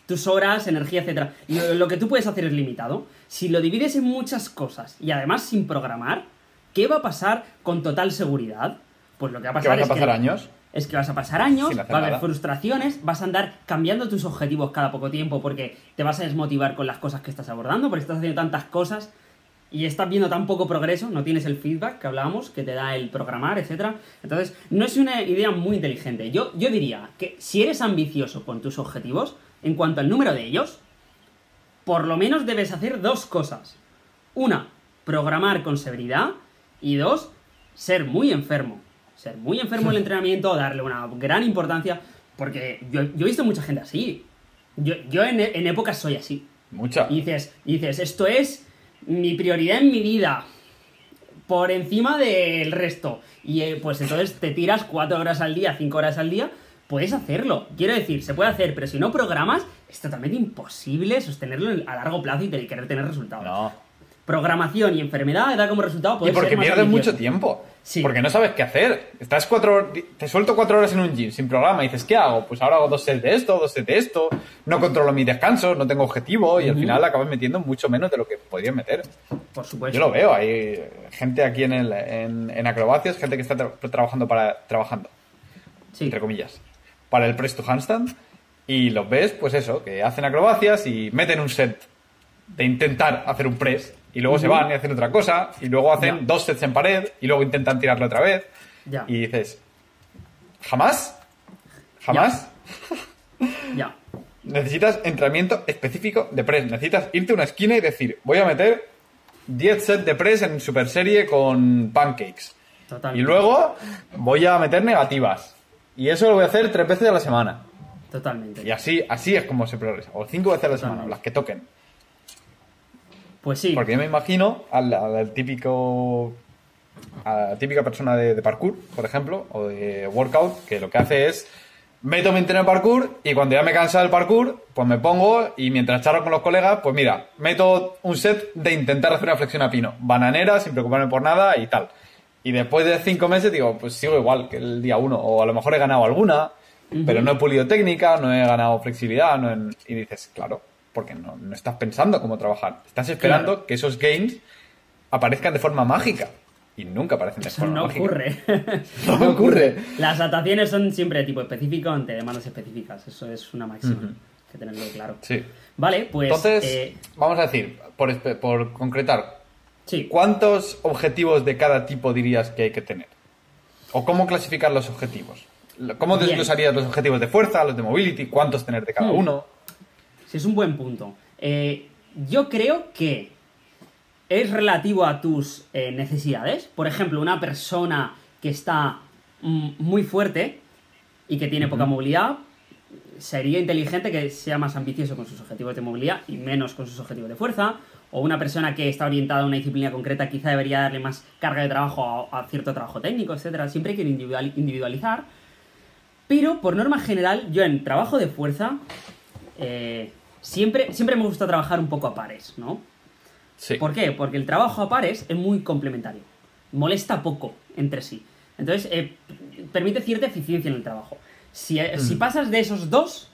tus horas, energía, etc. Lo, lo, que tú puedes hacer es limitado. Si lo divides en muchas cosas y además sin programar, ¿qué va a pasar con total seguridad? Pues lo que va a pasar a pasar años es que vas a pasar años, va a haber frustraciones, vas a andar cambiando tus objetivos cada poco tiempo porque te vas a desmotivar con las cosas que estás abordando, porque estás haciendo tantas cosas y estás viendo tan poco progreso, no tienes el feedback que hablábamos, que te da el programar, etc. Entonces, no es una idea muy inteligente. Yo, yo diría que si eres ambicioso con tus objetivos, en cuanto al número de ellos, por lo menos debes hacer dos cosas. Una, programar con severidad. Y dos, ser muy enfermo. Ser muy enfermo en el <laughs> entrenamiento, darle una gran importancia. Porque yo, he visto mucha gente así. Yo, yo en, en épocas soy así. Mucha. Y dices, dices, esto es mi prioridad en mi vida. Por encima del resto. Y eh, pues entonces te tiras cuatro horas al día, cinco horas al día. Puedes hacerlo. Quiero decir, se puede hacer, pero si no programas, es totalmente imposible sostenerlo a largo plazo y querer tener resultados. No programación y enfermedad da como resultado Y porque pierdes mucho tiempo. Sí. Porque no sabes qué hacer. Estás cuatro te suelto cuatro horas en un gym sin programa y dices, ¿qué hago? Pues ahora hago dos sets de esto, dos sets de esto, no controlo mis descansos, no tengo objetivo y al final acabas metiendo mucho menos de lo que podías meter. Por supuesto. Yo lo veo, hay gente aquí en, el, en, acrobacias, gente que está trabajando para trabajando, sí. entre comillas, para el press to handstand y los ves, pues eso, que hacen acrobacias y meten un set de intentar hacer un press y luego se van y hacen otra cosa, y luego hacen dos sets en pared, y luego intentan tirarlo otra vez. Y dices, ¿jamás? ¿Jamás? <laughs> Ya. Necesitas entrenamiento específico de press. Necesitas irte a una esquina y decir, voy a meter 10 sets de press en super serie con pancakes. Y luego voy a meter negativas. Y eso lo voy a hacer tres veces a la semana. Totalmente. Y así, así es como se progresa. O cinco veces a la semana, las que toquen. Pues sí. Porque yo me imagino al, típico. A la típica persona de, parkour, por ejemplo, o de workout, que lo que hace es. Meto mi entreno en parkour y cuando ya me cansa del parkour, pues me pongo y mientras charlo con los colegas, pues mira, meto un set de intentar hacer una flexión a pino. Bananera, sin preocuparme por nada y tal. Y después de cinco meses digo, pues sigo igual que el día uno. O a lo mejor he ganado alguna, pero no he pulido técnica, no he ganado flexibilidad. No Y dices, claro, porque no, estás pensando cómo trabajar. Estás esperando que esos gains aparezcan de forma mágica. Y nunca aparecen de forma no mágica. Ocurre. <laughs> no ocurre. Las adaptaciones son siempre de tipo específico ante demandas específicas. Eso es una máxima. que tenerlo claro. Sí. Vale, pues. Entonces, eh, vamos a decir, por, por concretar, sí. ¿cuántos objetivos de cada tipo dirías que hay que tener? ¿O cómo clasificar los objetivos? ¿Cómo desglosarías los objetivos de fuerza, los de mobility? ¿Cuántos tener de cada hmm. uno? Es un buen punto. Eh, yo creo que es relativo a tus eh, necesidades. Por ejemplo, una persona que está mm, muy fuerte y que tiene poca movilidad, sería inteligente que sea más ambicioso con sus objetivos de movilidad y menos con sus objetivos de fuerza. O una persona que está orientada a una disciplina concreta quizá debería darle más carga de trabajo a, cierto trabajo técnico, etc. Siempre hay que individualizar. Pero, por norma general, yo en trabajo de fuerza eh, siempre, siempre me gusta trabajar un poco a pares, ¿no? Sí. ¿Por qué? Porque el trabajo a pares es muy complementario. Molesta poco entre sí. Entonces, eh, permite cierta eficiencia en el trabajo. Si, eh, si, mm. pasas de esos dos,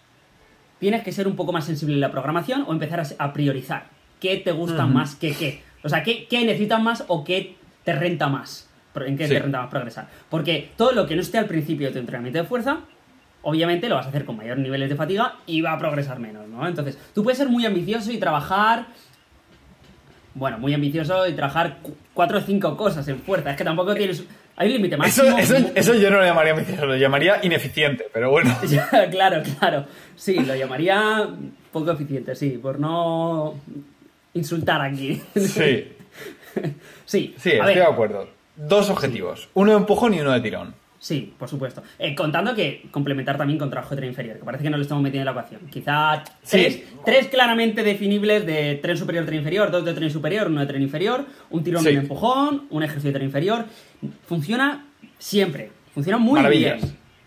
tienes que ser un poco más sensible en la programación o empezar a, priorizar. ¿Qué te gusta más que qué? O sea, ¿qué, ¿qué, necesitas más o qué te renta más? ¿En qué te renta más progresar? Porque todo lo que no esté al principio de tu entrenamiento de fuerza obviamente lo vas a hacer con mayores niveles de fatiga y va a progresar menos, ¿no? Entonces, tú puedes ser muy ambicioso y trabajar. Bueno, muy ambicioso y trabajar cuatro o cinco cosas en fuerza. Es que tampoco tienes. Hay un límite máximo. Eso, eso, yo no lo llamaría ambicioso, lo llamaría ineficiente, pero bueno. <laughs> claro, claro. Sí, lo llamaría poco eficiente, sí, por no insultar aquí. Sí. <laughs> sí, sí, estoy de acuerdo. Dos objetivos, uno de empujón y uno de tirón. Sí, por supuesto. Eh, contando que complementar también con trabajo de tren inferior, que parece que no lo estamos metiendo en la ecuación. Quizá tres, claramente definibles de tren superior, tren inferior, dos de tren superior, uno de tren inferior, un tirón de empujón, un ejercicio de tren inferior. Funciona siempre. Funciona muy bien.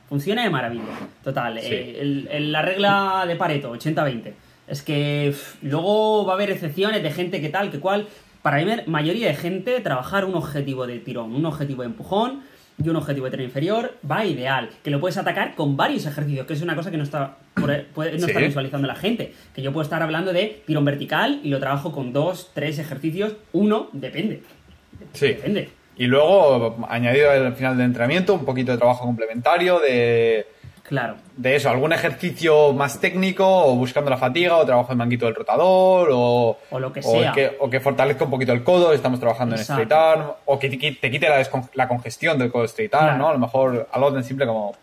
Funciona de maravilla. Total. Eh, la regla de Pareto, 80-20. Es que luego va a haber excepciones de gente que tal, que cual. Para la mayoría de gente, trabajar un objetivo de tirón, un objetivo de empujón y un objetivo de tren inferior, va ideal. Que lo puedes atacar con varios ejercicios, que es una cosa que no está, no está visualizando la gente. Que yo puedo estar hablando de tirón vertical y lo trabajo con dos, tres ejercicios, uno, depende. Sí. Depende. Y luego, añadido al final del entrenamiento, un poquito de trabajo complementario, de Claro. De eso, algún ejercicio más técnico, o buscando la fatiga, o trabajo en manguito del rotador, o, o lo que sea. Que, o que fortalezca un poquito el codo, estamos trabajando en straight arm, o que te quite la, congestión del codo straight arm, ¿no? A lo mejor algo tan simple como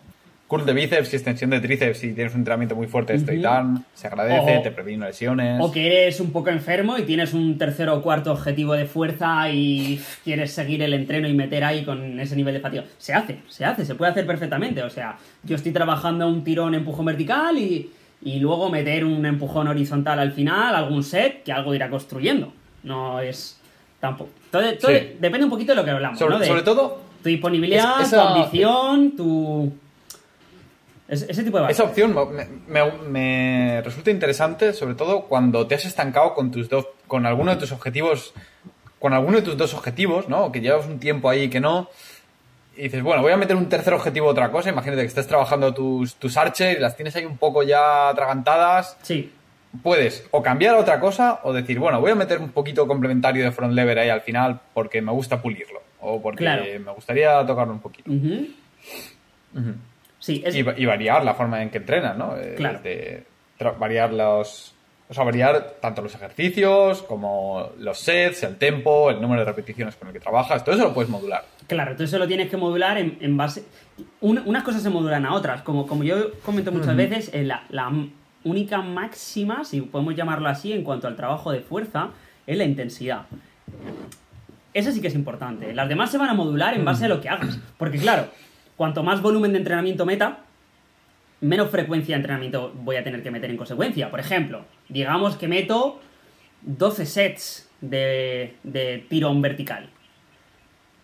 curl de bíceps y extensión de tríceps si tienes un entrenamiento muy fuerte de straight arm, se agradece, te previene lesiones. O que eres un poco enfermo y tienes un tercer o cuarto objetivo de fuerza y quieres seguir el entreno y meter ahí con ese nivel de fatiga. Se hace, se hace, se puede hacer perfectamente. O sea, yo estoy trabajando un tirón empujón vertical y, luego meter un empujón horizontal al final, algún set que algo irá construyendo. No es tampoco. Entonces, depende un poquito de lo que hablamos. Sobre, sobre todo. Tu disponibilidad, tu ambición, tu ese tipo de Esa opción me, resulta interesante, sobre todo cuando te has estancado con tus dos, con alguno de tus objetivos, con alguno de tus dos objetivos, ¿no? Que llevas un tiempo ahí que no. Y dices, bueno, voy a meter un tercer objetivo otra cosa. Imagínate que estés trabajando tus, tus arches y las tienes ahí un poco ya atragantadas. Sí. Puedes o cambiar a otra cosa o decir, bueno, voy a meter un poquito complementario de front lever ahí al final porque me gusta pulirlo. O porque me gustaría tocarlo un poquito. Sí, y, variar la forma en que entrenas, ¿no? Eh, claro. variar los... O sea, variar tanto los ejercicios como los sets, el tempo, el número de repeticiones con el que trabajas, todo eso lo puedes modular. Claro, todo eso lo tienes que modular en, base... unas cosas se modulan a otras, como, como yo comento muchas veces, eh, la, la única máxima, si podemos llamarlo así, en cuanto al trabajo de fuerza, es la intensidad. Esa sí que es importante. Las demás se van a modular en base a lo que hagas. Porque claro, cuanto más volumen de entrenamiento meta, menos frecuencia de entrenamiento voy a tener que meter en consecuencia. Por ejemplo, digamos que meto 12 sets de, de tirón vertical.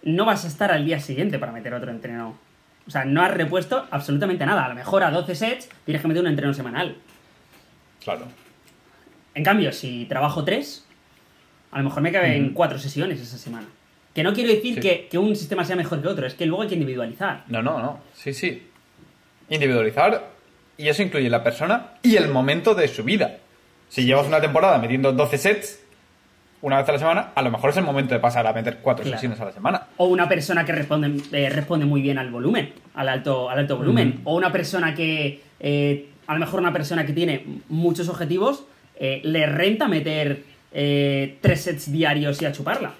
No vas a estar al día siguiente para meter otro entreno. O sea, no has repuesto absolutamente nada. A lo mejor a 12 sets tienes que meter un entreno semanal. Claro. En cambio, si trabajo 3, a lo mejor me caben 4 sesiones esa semana. Que no quiero decir que, un sistema sea mejor que otro, es que luego hay que individualizar. No, no, no. Sí, sí. Individualizar, y eso incluye la persona y el momento de su vida. Si llevas una temporada metiendo 12 sets una vez a la semana, a lo mejor es el momento de pasar a meter 4 sesiones a la semana. O una persona que responde, eh, responde muy bien al volumen, al alto, al alto volumen. O una persona que, eh, a lo mejor una persona que tiene muchos objetivos, eh, le renta meter 3 sets diarios y a chuparla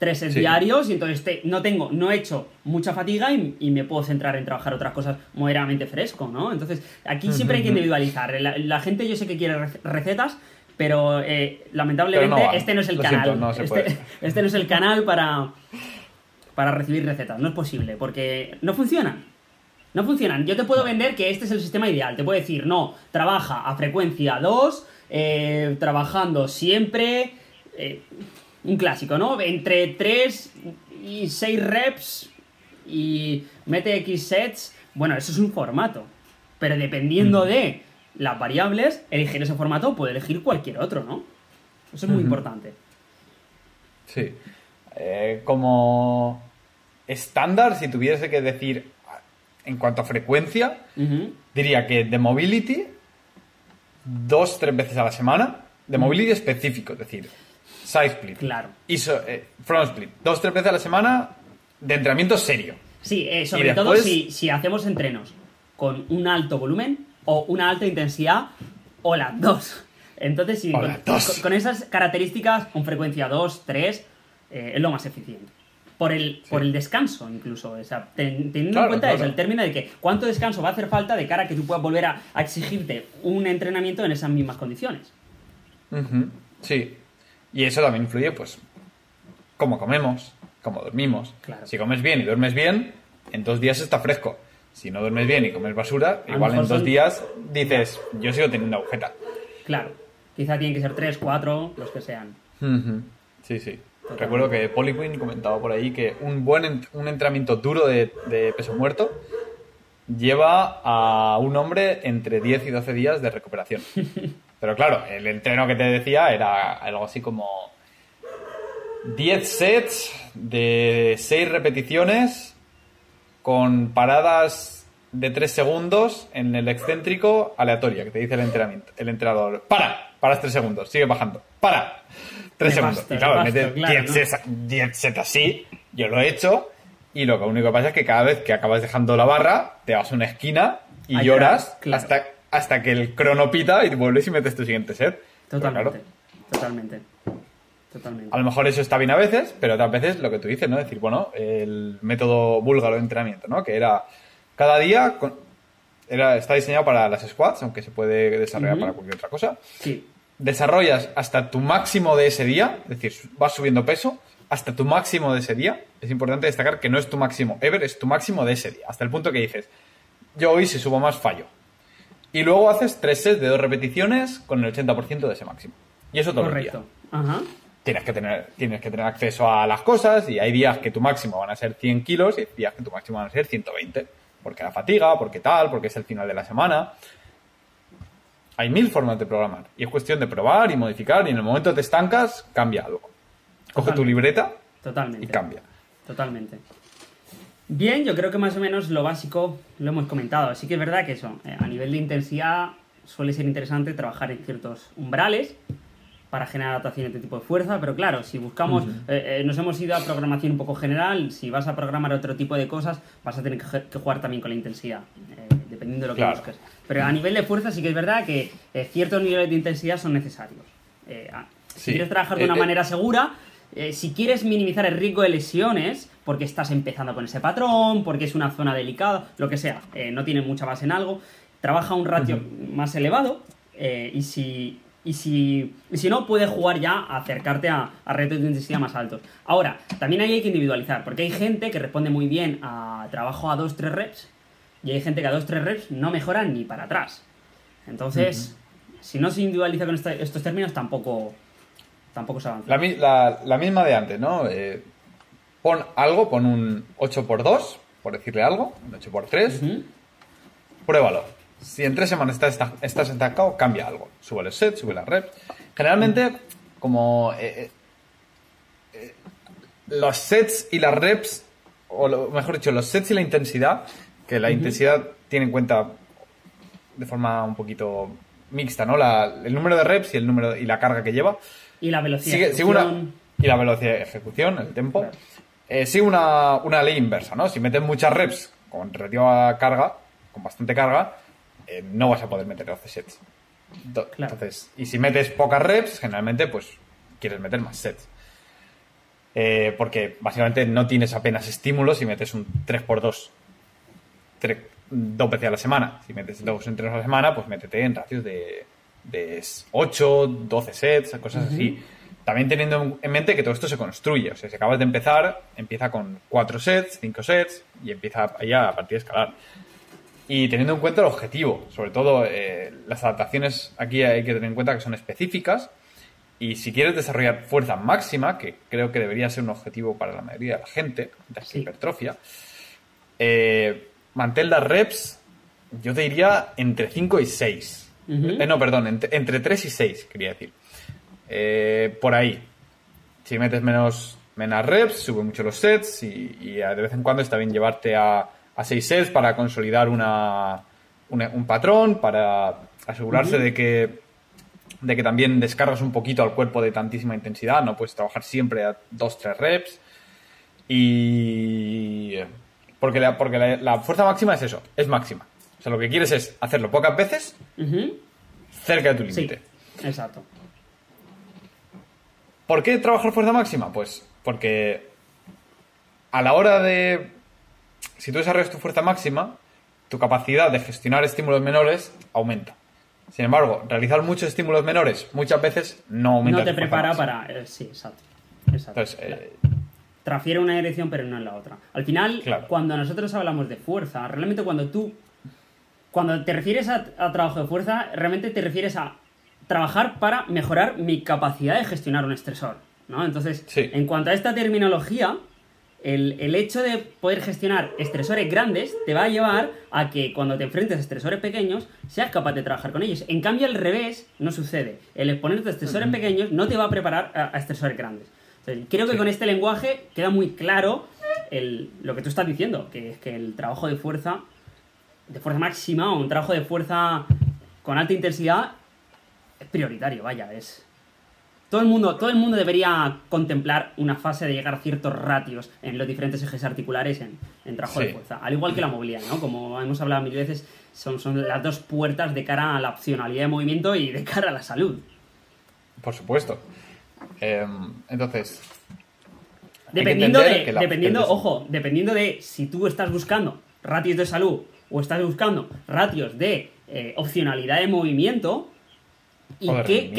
tres sets diarios y entonces no tengo, no he hecho mucha fatiga y, me puedo centrar en trabajar otras cosas moderadamente fresco, ¿no? Entonces, aquí siempre hay que individualizar. La, gente yo sé que quiere recetas, pero eh, lamentablemente este no es el canal. este, <laughs> este, no es el canal para, para recibir recetas. No es posible, porque no funcionan. No funcionan. Yo te puedo vender que este es el sistema ideal. Te puedo decir, no, trabaja a frecuencia 2, eh, trabajando siempre. Eh, un clásico, ¿no? Entre 3 y 6 reps y mete X sets. Bueno, eso es un formato. Pero dependiendo de las variables, elegir ese formato puede elegir cualquier otro, ¿no? Eso es muy importante. Sí. Eh, como estándar, si tuviese que decir en cuanto a frecuencia, diría que de mobility, dos, tres veces a la semana, de mobility específico, es decir, side split. Claro. Y eh, front split. Dos, tres veces a la semana de entrenamiento serio. Sí, eh, sobre todo si, hacemos entrenos con un alto volumen o una alta intensidad o las dos. Entonces, si con, esas características, con frecuencia 2, 3, eh, es lo más eficiente. Por el, por el descanso, incluso. O sea, teniendo en cuenta eso, el término de que cuánto descanso va a hacer falta de cara a que tú puedas volver a, exigirte un entrenamiento en esas mismas condiciones. Sí, y eso también influye, pues, cómo comemos, cómo dormimos. Si comes bien y duermes bien, en dos días está fresco. Si no duermes bien y comes basura, igual en dos días dices, yo sigo teniendo agujeta. Claro. Quizá tienen que ser tres, cuatro, los que sean. Sí, sí. Recuerdo que Poliquin comentaba por ahí que un buen un entrenamiento duro de, de, peso muerto lleva a un hombre entre 10 y 12 días de recuperación. <laughs> Pero claro, el entreno que te decía era algo así como 10 sets de 6 repeticiones con paradas de 3 segundos en el excéntrico aleatoria, que te dice el entrenamiento, el entrenador. Para, paras 3 segundos, sigue bajando. Para, 3 segundos. y claro, metes 10 sets así, yo lo he hecho, y lo único que pasa es que cada vez que acabas dejando la barra, te vas a una esquina y lloras hasta, hasta que el crono pita y vuelves y metes tu siguiente set. Totalmente. Totalmente. Totalmente. A lo mejor eso está bien a veces, pero otras veces lo que tú dices, ¿no? Es decir, bueno, el método búlgaro de entrenamiento, ¿no? Que era cada día era, está diseñado para las squats, aunque se puede desarrollar para cualquier otra cosa. Sí. Desarrollas hasta tu máximo de ese día, es decir, vas subiendo peso hasta tu máximo de ese día. Es importante destacar que no es tu máximo ever, es tu máximo de ese día. Hasta el punto que dices, yo hoy si subo más fallo. Y luego haces tres sets de dos repeticiones con el 80% de ese máximo. Y eso todo Correcto. el día. Tienes que, tener, tienes que tener acceso a las cosas y hay días que tu máximo van a ser 100 kilos y hay días que tu máximo van a ser 120. Porque la fatiga, porque tal, porque es el final de la semana. Hay mil formas de programar. Y es cuestión de probar y modificar y en el momento que te estancas, cambia algo. Coge tu libreta Totalmente. y cambia. Totalmente. Bien, yo creo que más o menos lo básico lo hemos comentado. Así que es verdad que eso, eh, a nivel de intensidad suele ser interesante trabajar en ciertos umbrales para generar adaptación este tipo de fuerza, pero claro, si buscamos, eh, eh, nos hemos ido a programación un poco general, si vas a programar otro tipo de cosas, vas a tener que, jugar también con la intensidad, dependiendo de lo que busques. Pero a nivel de fuerza sí que es verdad que ciertos niveles de intensidad son necesarios. si quieres trabajar de una manera segura, si quieres minimizar el riesgo de lesiones, porque estás empezando con ese patrón, porque es una zona delicada, lo que sea, eh, no tiene mucha base en algo, trabaja un ratio más elevado eh, y si y si, si no, puedes jugar ya a acercarte a, a, retos de intensidad más altos. Ahora, también ahí hay que individualizar, porque hay gente que responde muy bien a trabajo a 2-3 reps y hay gente que a 2-3 reps no mejora ni para atrás. Entonces, si no se individualiza con estos términos, tampoco, tampoco se avanza. La, la, misma de antes, ¿no? Eh, pon algo, pon un 8x2, por decirle algo, un 8x3, pruébalo. Si en tres semanas estás, estás estancado, cambia algo. Sube el set, sube las reps. Generalmente, como eh, eh, eh, los sets y las reps, o mejor dicho, los sets y la intensidad, que la intensidad tiene en cuenta de forma un poquito mixta, ¿no? el número de reps y el número y la carga que lleva. Y la velocidad. de ejecución. y la velocidad de ejecución, el tiempo eh, sigue una, ley inversa, ¿no? Si metes muchas reps con relativa carga, con bastante carga, eh, no vas a poder meter 12 sets. Entonces, y si metes pocas reps, generalmente, pues quieres meter más sets. Eh, porque básicamente no tienes apenas estímulos si metes un 3x2 dos veces a la semana. Si metes dos entrenos a la semana, pues métete en ratios de, de 8, 12 sets, cosas así. También teniendo en mente que todo esto se construye. O sea, si acabas de empezar, empieza con cuatro sets, cinco sets y empieza ya a partir de escalar. Y teniendo en cuenta el objetivo, sobre todo eh, las adaptaciones aquí hay que tener en cuenta que son específicas. Y si quieres desarrollar fuerza máxima, que creo que debería ser un objetivo para la mayoría de la gente, de hipertrofia, eh, mantén las reps, yo te diría entre 5 y 6. Eh, no, perdón, entre, entre 3 y 6, quería decir. Eh, por ahí. Si metes menos, menos reps, sube mucho los sets y, de vez en cuando está bien llevarte a, a 6 sets para consolidar una, un patrón, para asegurarse de que de que también descargas un poquito al cuerpo de tantísima intensidad, no puedes trabajar siempre a 2-3 reps. Y. Porque, la, porque la, fuerza máxima es eso, es máxima. O sea, lo que quieres es hacerlo pocas veces cerca de tu límite. exacto. ¿Por qué trabajar fuerza máxima? Pues porque a la hora de... Si tú desarrollas tu fuerza máxima, tu capacidad de gestionar estímulos menores aumenta. Sin embargo, realizar muchos estímulos menores muchas veces no aumenta. No te prepara para... Eh, sí, exacto. Entonces, eh, Transfiere una dirección pero no en la otra. Al final, cuando nosotros hablamos de fuerza, realmente cuando tú... Cuando te refieres a trabajo de fuerza, realmente te refieres a trabajar para mejorar mi capacidad de gestionar un estresor. ¿no? Entonces, en cuanto a esta terminología, el, hecho de poder gestionar estresores grandes te va a llevar a que cuando te enfrentes a estresores pequeños seas capaz de trabajar con ellos. En cambio, al revés no sucede. El exponerte a estresores pequeños no te va a preparar a, estresores grandes. creo que con este lenguaje queda muy claro lo que tú estás diciendo, que es que el trabajo de fuerza, de fuerza máxima o un trabajo de fuerza con alta intensidad es prioritario, vaya, es... Todo el, mundo, todo el mundo debería contemplar una fase de llegar a ciertos ratios en los diferentes ejes articulares en, trabajo de fuerza. Al igual que la movilidad, ¿no? Como hemos hablado mil veces, son, son las dos puertas de cara a la opcionalidad de movimiento y de cara a la salud. Por supuesto. Em, entonces. Dependiendo de. dependiendo, ojo, dependiendo de si tú estás buscando ratios de salud o estás buscando ratios de eh, opcionalidad de movimiento. ¿Y qué,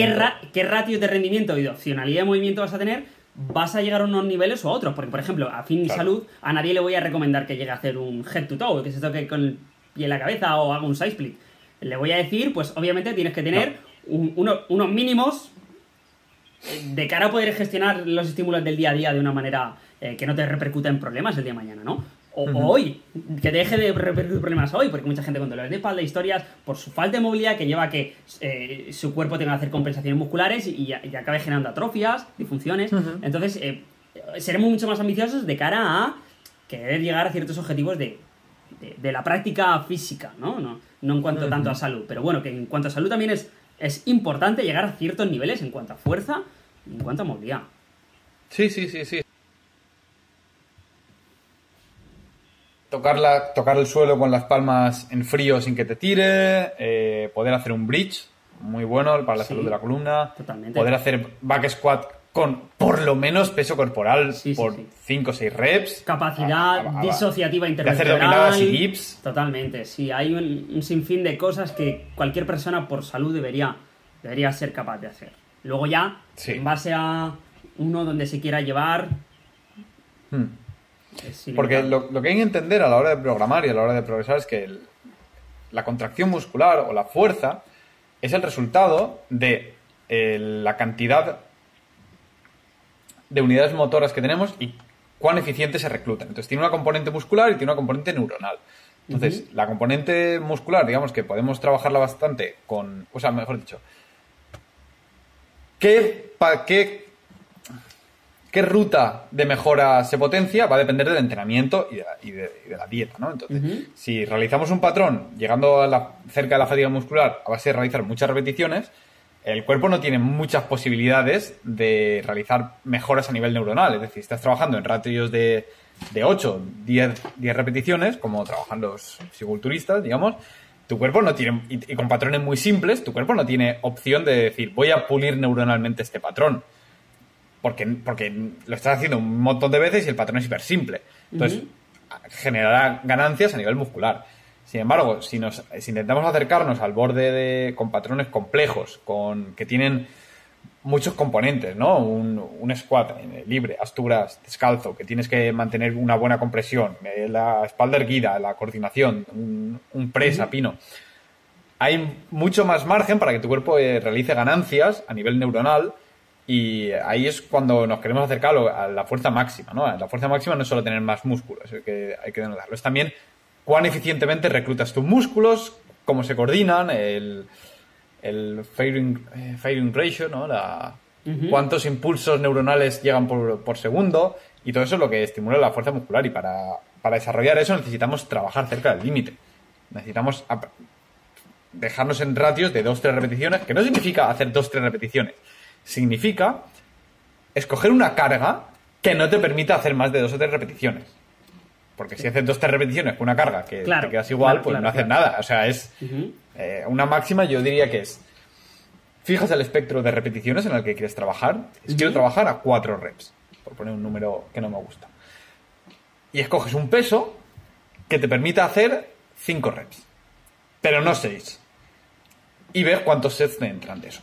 qué, ratios de rendimiento y de opcionalidad de movimiento vas a tener? Vas a llegar a unos niveles o a otros. Porque, por ejemplo, a fin de salud, a nadie le voy a recomendar que llegue a hacer un head to toe, que se toque con el pie en la cabeza o haga un side split. Le voy a decir, pues obviamente tienes que tener unos mínimos de cara a poder gestionar los estímulos del día a día de una manera eh, que no te repercuta en problemas el día de mañana, ¿no? O, hoy, que deje de repercutir problemas hoy, porque mucha gente con dolores de espalda, historias, por su falta de movilidad que lleva a que eh, su cuerpo tenga que hacer compensaciones musculares y, acabe generando atrofias, disfunciones. Entonces, eh, seremos mucho más ambiciosos de cara a querer llegar a ciertos objetivos de, la práctica física, ¿no? No, no en cuanto tanto a salud. Pero bueno, que en cuanto a salud también es es importante llegar a ciertos niveles en cuanto a fuerza y en cuanto a movilidad. Sí, sí, sí, sí. Tocar, la, tocar el suelo con las palmas en frío sin que te tire, eh, poder hacer un bridge, muy bueno para la salud de la columna. Totalmente. Poder hacer back squat con por lo menos peso corporal por 5 o 6 reps. Capacidad disociativa intervencional. hacer y dips. Totalmente, sí. Hay un, sinfín de cosas que cualquier persona por salud debería, debería ser capaz de hacer. Luego ya, en base a uno donde se quiera llevar... Hmm. Porque lo, que hay que entender a la hora de programar y a la hora de progresar es que la contracción muscular o la fuerza es el resultado de eh, la cantidad de unidades motoras que tenemos y cuán eficiente se reclutan. Entonces tiene una componente muscular y tiene una componente neuronal. Entonces, la componente muscular, digamos que podemos trabajarla bastante con, o sea, mejor dicho, ¿qué, qué, qué ruta de mejora se potencia? Va a depender del entrenamiento y de la, dieta, ¿no? Entonces, si realizamos un patrón llegando a la, cerca de la fatiga muscular a base de realizar muchas repeticiones, el cuerpo no tiene muchas posibilidades de realizar mejoras a nivel neuronal. Es decir, estás trabajando en ratios de, de 8, 10, 10 repeticiones, como trabajan los psiculturistas, digamos, tu cuerpo no tiene, y, con patrones muy simples, tu cuerpo no tiene opción de decir, voy a pulir neuronalmente este patrón. Porque, porque lo estás haciendo un montón de veces y el patrón es hiper simple. Entonces, generará ganancias a nivel muscular. Sin embargo, si, nos, intentamos acercarnos al borde de, con patrones complejos, con que tienen muchos componentes, ¿no? Un, squat libre, asturas, descalzo, que tienes que mantener una buena compresión, eh, la espalda erguida, la coordinación, un, un press a pino. Hay mucho más margen para que tu cuerpo eh, realice ganancias a nivel neuronal y ahí es cuando nos queremos acercar a la fuerza máxima, ¿no? La fuerza máxima no es solo tener más músculos, que hay que denotarlo, es también cuán eficientemente reclutas tus músculos, cómo se coordinan, el, el firing, eh, ratio, ¿no? La, cuántos impulsos neuronales llegan por, segundo, y todo eso es lo que estimula la fuerza muscular. Y para, desarrollar eso necesitamos trabajar cerca del límite. Necesitamos dejarnos en ratios de 2-3 repeticiones, que no significa hacer 2-3 repeticiones, significa escoger una carga que no te permita hacer más de 2 o 3 repeticiones. Porque si haces dos tres repeticiones con una carga que te quedas igual, pues no haces nada. O sea, es eh, una máxima, yo diría que es. Fijas el espectro de repeticiones en el que quieres trabajar. quiero trabajar a cuatro reps, por poner un número que no me gusta. Y escoges un peso que te permita hacer cinco reps, pero no seis. Y ves cuántos sets te entran de eso.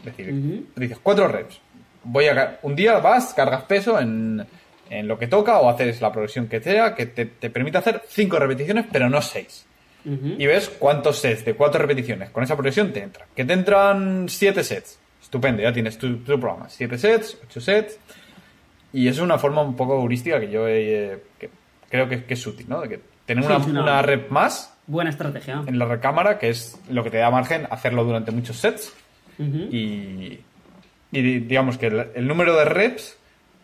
Es decir, dices cuatro reps. Voy a un día vas, cargas peso en en lo que toca o haces la progresión que sea que te, permite hacer cinco repeticiones, pero no seis. Y ves cuántos sets de cuatro repeticiones con esa progresión te entran. Que te entran siete sets. Estupendo, ya tienes tu, programa. Siete sets, ocho sets. Y es una forma un poco heurística que yo creo que, es útil, ¿no? De que tener una, rep más. Buena estrategia. En la recámara, que es lo que te da margen hacerlo durante muchos sets. Y, digamos que el número de reps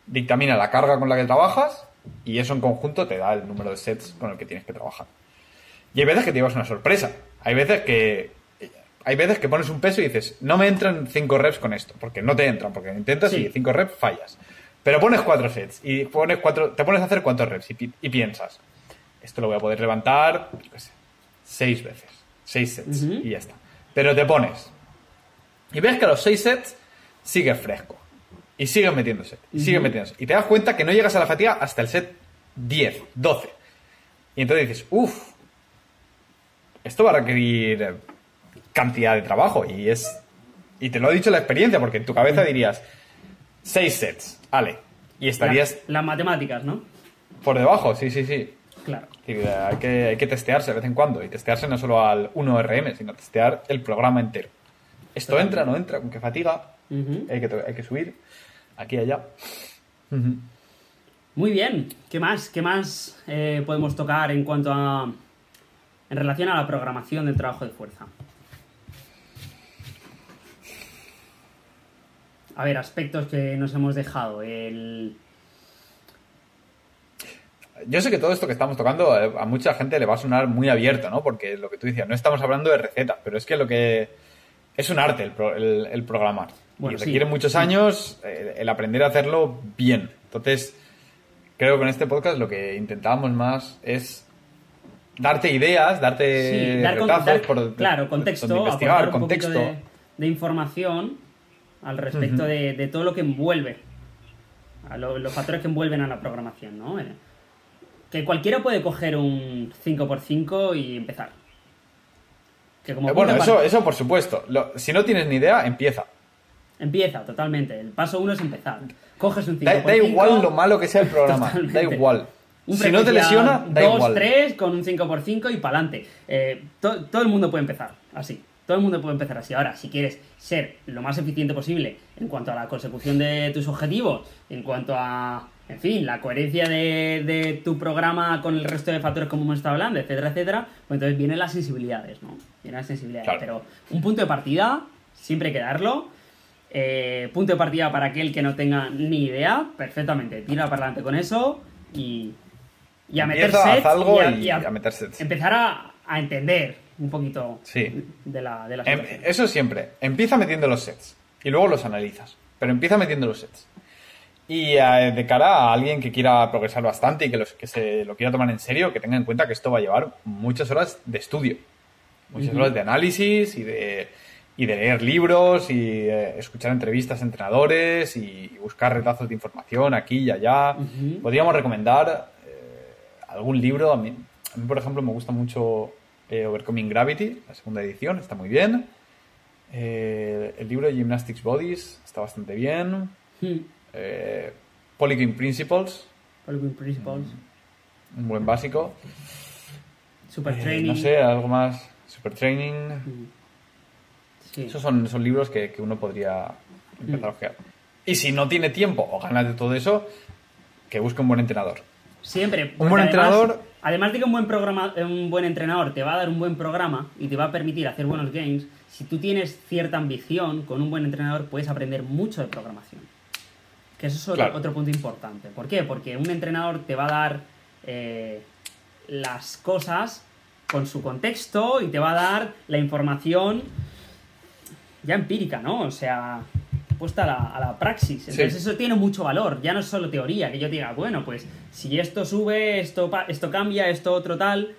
dictamina la carga con la que trabajas y eso en conjunto te da el número de sets con el que tienes que trabajar. Y hay veces que te llevas una sorpresa. Hay veces que hay veces que pones un peso y dices, no me entran 5 reps con esto, porque no te entran, porque intentas y 5 reps fallas. Pero pones 4 sets y pones cuatro, te pones a hacer cuántos reps y, piensas, esto lo voy a poder levantar, yo qué sé, 6 veces. Seis sets y ya está. Pero te pones y ves que a los seis sets sigues fresco. Y sigues metiéndose. Y sigues metiéndose. Y te das cuenta que no llegas a la fatiga hasta el set 10, 12. Y entonces dices, uff, esto va a requerir cantidad de trabajo. Y es. Y te lo ha dicho la experiencia, porque en tu cabeza dirías, seis sets, vale. Y estarías. Las matemáticas, ¿no? Por debajo, sí, sí, sí. Claro. hay, que, hay que testearse de vez en cuando. Y testearse no solo al 1RM, sino testear el programa entero. Esto entra, no entra, con qué fatiga. hay, que, hay que subir aquí y allá. Muy bien. ¿Qué más? ¿Qué más eh, podemos tocar en cuanto a. en relación a la programación del trabajo de fuerza? A ver, aspectos que nos hemos dejado. El yo sé que todo esto que estamos tocando eh, a mucha gente le va a sonar muy abierto, ¿no? Porque lo que tú decías, no estamos hablando de recetas, pero es que lo que es un arte el, programar. y requiere muchos años eh, el aprender a hacerlo bien. Entonces, creo que con este podcast lo que intentábamos más es darte ideas, darte por, claro, contexto, investigar, contexto. de, información al respecto de, todo lo que envuelve, a los factores que envuelven a la programación, ¿no? Eh, que cualquiera puede coger un 5x5 y empezar. Que como eh, bueno, eso, eso por supuesto. si no tienes ni idea, empieza. Empieza, totalmente. El paso uno es empezar. Coges un 5x5. Da, igual lo malo que sea el programa. Da igual. si no te lesiona, da 2, 3 con un 5x5 y para adelante. Eh, todo el mundo puede empezar así. Todo el mundo puede empezar así. Ahora, si quieres ser lo más eficiente posible en cuanto a la consecución de tus objetivos, en cuanto a en fin, la coherencia de, tu programa con el resto de factores como hemos estado hablando, etcétera, etcétera, pues entonces vienen las sensibilidades, ¿no? Las sensibilidades. Pero un punto de partida, siempre hay que darlo. Eh, punto de partida para aquel que no tenga ni idea, perfectamente. Tira para adelante con eso y, y a meter sets. Algo y, a, Empezar a, entender un poquito de la, de em, Eso siempre. Empieza metiendo los sets y luego los analizas. Pero empieza metiendo los sets. Y eh, de cara a alguien que quiera progresar bastante y que, que, se lo quiera tomar en serio, que tenga en cuenta que esto va a llevar muchas horas de estudio, muchas horas de análisis y de, y de leer libros y eh, escuchar entrevistas a entrenadores y, buscar retazos de información aquí y allá. Podríamos recomendar eh, algún libro. A mí, a mí, por ejemplo, me gusta mucho Overcoming Gravity, la segunda edición, está muy bien. el libro de Gymnastics Bodies está bastante bien. Eh, Polygon Principles. Polygon Principles. Un, buen básico. Super eh, Training. no sé, algo más. Super Training. Esos son, son libros que, uno podría empezar a ojear. Y si no tiene tiempo o ganas de todo eso, que busque un buen entrenador. Siempre. Un buen entrenador. Además de que un buen, programa, un buen entrenador te va a dar un buen programa y te va a permitir hacer buenos games, si tú tienes cierta ambición, con un buen entrenador puedes aprender mucho de programación. Que eso es otro, punto importante. ¿Por qué? Porque un entrenador te va a dar eh, las cosas con su contexto y te va a dar la información ya empírica, ¿no? O sea, puesta a la, praxis. Entonces eso tiene mucho valor, ya no es solo teoría, que yo diga, bueno, pues si esto sube, esto, esto cambia, esto otro tal,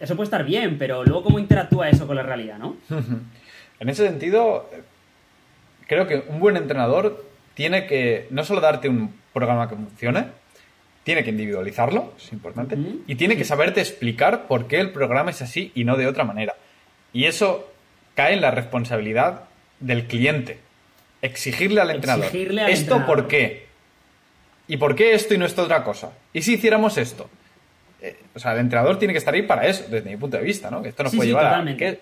eso puede estar bien, pero luego cómo interactúa eso con la realidad, ¿no? en ese sentido, creo que un buen entrenador tiene que no solo darte un programa que funcione, tiene que individualizarlo, es importante, y tiene que saberte explicar por qué el programa es así y no de otra manera. Y eso cae en la responsabilidad del cliente. Exigirle al entrenador. ¿Esto por qué? ¿Y por qué esto y no esta otra cosa? ¿Y si hiciéramos esto? Eh, o sea, el entrenador tiene que estar ahí para eso, desde mi punto de vista, ¿no? Que esto nos puede llevar a... ¿qué,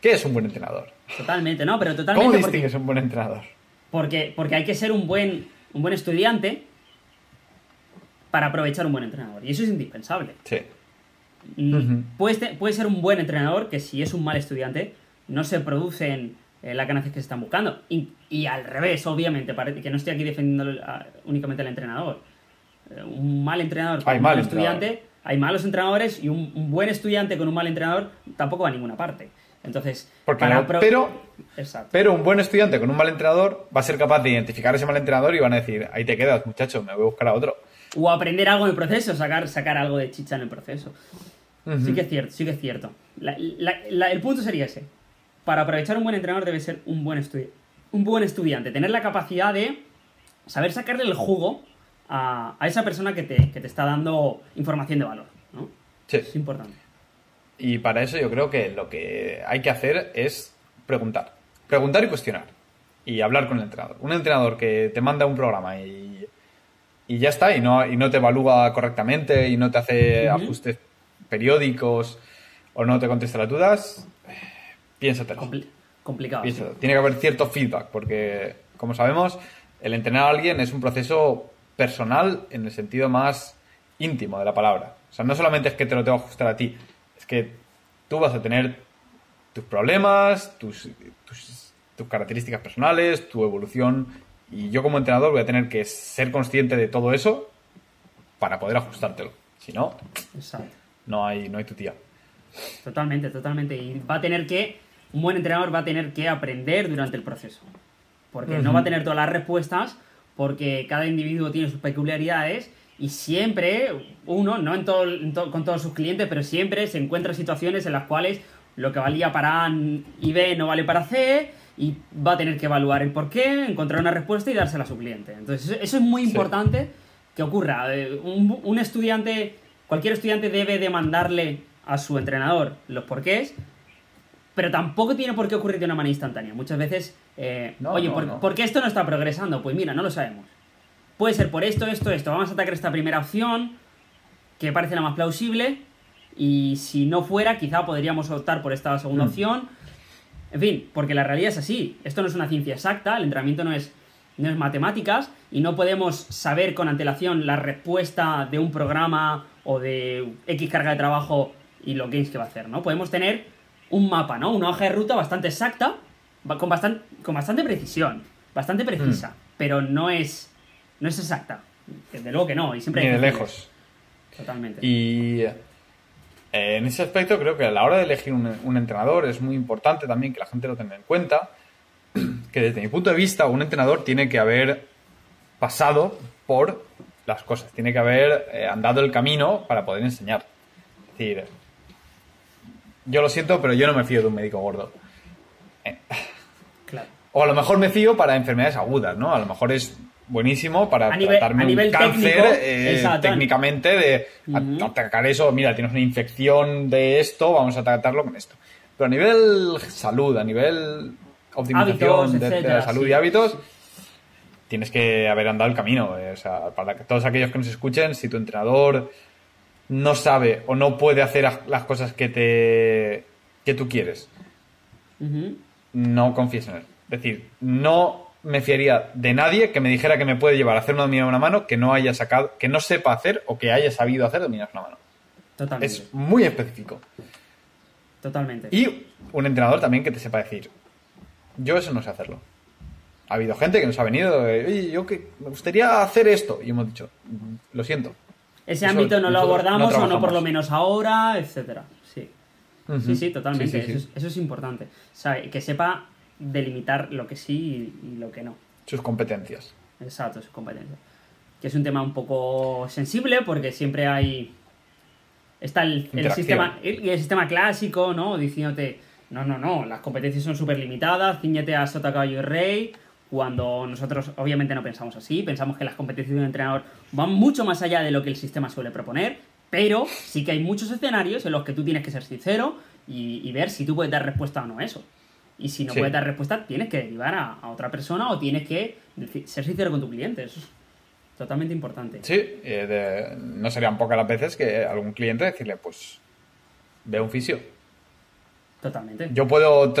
¿Qué, es un buen entrenador? Totalmente, ¿no? Pero totalmente... ¿Cómo distingues un buen entrenador? Porque, porque hay que ser un buen, un buen estudiante para aprovechar un buen entrenador. Y eso es indispensable. Sí. Mm, puede, ser un buen entrenador que si es un mal estudiante no se producen eh, las ganancias que se están buscando. Y, al revés, obviamente, parece que no estoy aquí defendiendo únicamente al entrenador. Eh, un mal entrenador con un mal estudiante, hay malos entrenadores y un, buen estudiante con un mal entrenador tampoco va a ninguna parte. Entonces, pero, pero un buen estudiante con un mal entrenador va a ser capaz de identificar ese mal entrenador y van a decir, ahí te quedas, muchacho, me voy a buscar a otro. O aprender algo en el proceso, sacar, sacar algo de chicha en el proceso. Sí que es cierto, sí que es cierto. el punto sería ese. Para aprovechar un buen entrenador debe ser un buen, un buen estudiante. Tener la capacidad de saber sacarle el jugo a, esa persona que te, que te, está dando información de valor. ¿no? Sí. Es importante. Y para eso yo creo que lo que hay que hacer es preguntar. Preguntar y cuestionar. Y hablar con el entrenador. Un entrenador que te manda un programa y, y ya está, y no, y no te evalúa correctamente y no te hace ajustes periódicos o no te contesta las dudas, piénsatelo. complicado. Tiene que haber cierto feedback, porque, como sabemos, el entrenar a alguien es un proceso personal en el sentido más íntimo de la palabra. O sea, no solamente es que te lo tengo que ajustar a ti, es que tú vas a tener tus problemas, tus, tus, tus características personales, tu evolución, y yo como entrenador voy a tener que ser consciente de todo eso para poder ajustártelo. Si no, no hay, no hay tu tía. Totalmente, totalmente. Y va a tener que, un buen entrenador va a tener que aprender durante el proceso. Porque no va a tener todas las respuestas, porque cada individuo tiene sus peculiaridades y siempre uno, no en todo, con todos sus clientes, pero siempre se encuentra situaciones en las cuales lo que valía para A y B no vale para C y va a tener que evaluar el por qué, encontrar una respuesta y dársela a su cliente. Entonces eso es muy importante que ocurra. Eh, un, un estudiante, cualquier estudiante debe demandarle a su entrenador los porqués, pero tampoco tiene por qué ocurrir de una manera instantánea. Muchas veces, eh, oye, por, qué esto no está progresando? Pues mira, no lo sabemos. Puede ser por esto, esto, esto. Vamos a atacar esta primera opción, que parece la más plausible, y si no fuera, quizá podríamos optar por esta segunda mm. opción. En fin, porque la realidad es así. Esto no es una ciencia exacta, el entrenamiento no es, no es matemáticas, y no podemos saber con antelación la respuesta de un programa o de X carga de trabajo y lo que que va a hacer, ¿no? Podemos tener un mapa, ¿no? Una hoja de ruta bastante exacta, con bastante, con bastante precisión, bastante precisa, mm. pero no es, no es exacta. Desde luego que no, y siempre Ni de lejos. Totalmente. Y eh, en ese aspecto creo que a la hora de elegir un, entrenador es muy importante también que la gente lo tenga en cuenta, <clears throat> que desde mi punto de vista un entrenador tiene que haber pasado por las cosas, tiene que haber eh, andado el camino para poder enseñar. Es decir, yo lo siento, pero yo no me fío de un médico gordo. Eh, <laughs> o a lo mejor me fío para enfermedades agudas, ¿no? A lo mejor es buenísimo para tratarme un cáncer eh, técnicamente de atacar eso. Mira, tienes una infección de esto, vamos a tratarlo con esto. Pero a nivel salud, a nivel optimización de, la salud y hábitos, tienes que haber andado el camino. Eh, o sea, para que todos aquellos que nos escuchen, si tu entrenador no sabe o no puede hacer las cosas que te que tú quieres, no confíes en él. Es decir, no me fiaría de nadie que me dijera que me puede llevar a hacer una dominada una mano que no haya sacado, que no sepa hacer o que haya sabido hacer dominar una mano. Totalmente. Es muy específico. Totalmente. Y un entrenador también que te sepa decir, yo eso no sé hacerlo. Ha habido gente que nos ha venido, oye, yo que me gustaría hacer esto. Y hemos dicho, lo siento, ese ámbito no lo abordamos o no por lo menos ahora, etcétera. Sí. sí, sí, totalmente. Eso, es, importante. que sepa delimitar lo que sí y, lo que no. Sus competencias. Exacto, sus competencias. Que es un tema un poco sensible porque siempre hay. Está el, sistema, el, sistema clásico, ¿no? Diciéndote, no, no, no, las competencias son súper limitadas, ciñete a Sota Caballo y Rey, cuando nosotros obviamente no pensamos así, pensamos que las competencias de un entrenador van mucho más allá de lo que el sistema suele proponer, pero sí que hay muchos escenarios en los que tú tienes que ser sincero y, ver si tú puedes dar respuesta o no a eso. Y si no puedes dar respuesta, tienes que derivar a, otra persona o tienes que ser sincero con tu cliente. Eso es totalmente importante. Sí, eh, no serían pocas las veces que algún cliente decirle, pues, ve un fisio Totalmente. Yo puedo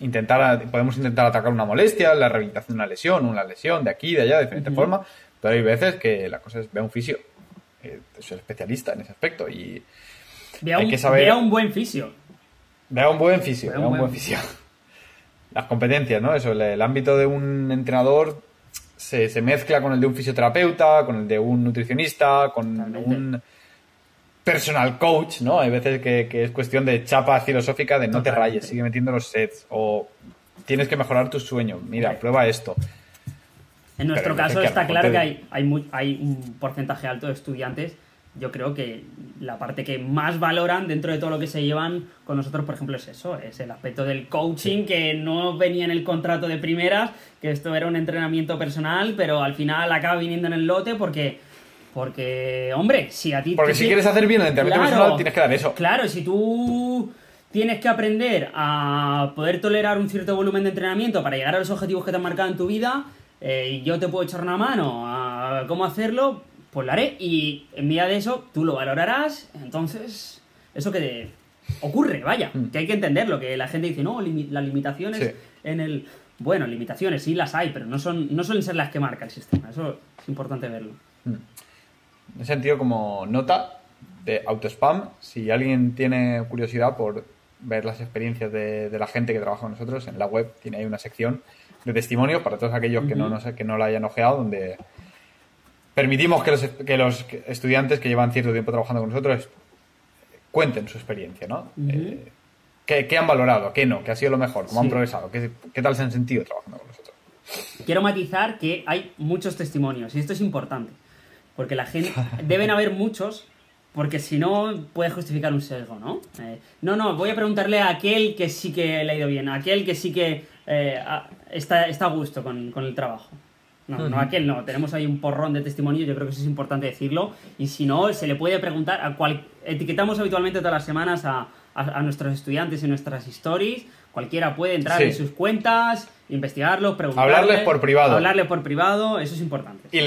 intentar, podemos intentar atacar una molestia, la rehabilitación de una lesión, una lesión de aquí, de allá, de diferente forma, pero hay veces que la cosa es ve a un fisio. Eh, soy especialista en ese aspecto y vea hay un, que saber. un buen fisio. Vea un buen fisio, vea un, buen, fisio. <laughs> Las competencias, ¿no? Eso, el, ámbito de un entrenador se, se, mezcla con el de un fisioterapeuta, con el de un nutricionista, con un personal coach, ¿no? Hay veces que, es cuestión de chapa filosófica de no te rayes, sigue metiendo los sets o tienes que mejorar tu sueño, mira, prueba esto. En nuestro caso está claro que hay, hay, hay, un porcentaje alto de estudiantes yo creo que la parte que más valoran dentro de todo lo que se llevan con nosotros, por ejemplo, es eso, es el aspecto del coaching que no venía en el contrato de primeras, que esto era un entrenamiento personal, pero al final acaba viniendo en el lote porque, porque hombre, si a ti... Porque si quieres hacer bien el entrenamiento personal, tienes que dar eso. Claro, si tú tienes que aprender a poder tolerar un cierto volumen de entrenamiento para llegar a los objetivos que te han marcado en tu vida, eh, y yo te puedo echar una mano a cómo hacerlo, pues lo haré y en vía de eso tú lo valorarás. Entonces, eso que ocurre, vaya, mm. que hay que entenderlo, que la gente dice, no, las limitaciones en el... Bueno, limitaciones sí las hay, pero no, son, no suelen ser las que marca el sistema. Eso es importante verlo. Mm. En ese sentido, como nota de autospam, si alguien tiene curiosidad por ver las experiencias de, la gente que trabaja con nosotros, en la web tiene ahí una sección de testimonio para todos aquellos que, no, no sé, que no la hayan ojeado, donde permitimos que los, que los estudiantes que llevan cierto tiempo trabajando con nosotros cuenten su experiencia, ¿no? Eh, ¿qué, han valorado? ¿Qué no? ¿Qué ha sido lo mejor? ¿Cómo han progresado? ¿Qué, tal se han sentido trabajando con nosotros? Quiero matizar que hay muchos testimonios y esto es importante. Porque la gente. <laughs> deben haber muchos, porque si no, puede justificar un sesgo, ¿no? Eh, no, no, voy a preguntarle a aquel que sí que le ha ido bien, a aquel que sí que eh, está, está a gusto con, con el trabajo. No, no aquel no. Tenemos ahí un porrón de testimonios, yo creo que eso es importante decirlo. Y si no, se le puede preguntar a cual... Etiquetamos habitualmente todas las semanas a, nuestros estudiantes en nuestras stories. Cualquiera puede entrar en sus cuentas, investigarlo, preguntarle. Hablarles por privado. Hablarle por privado, eso es importante. Y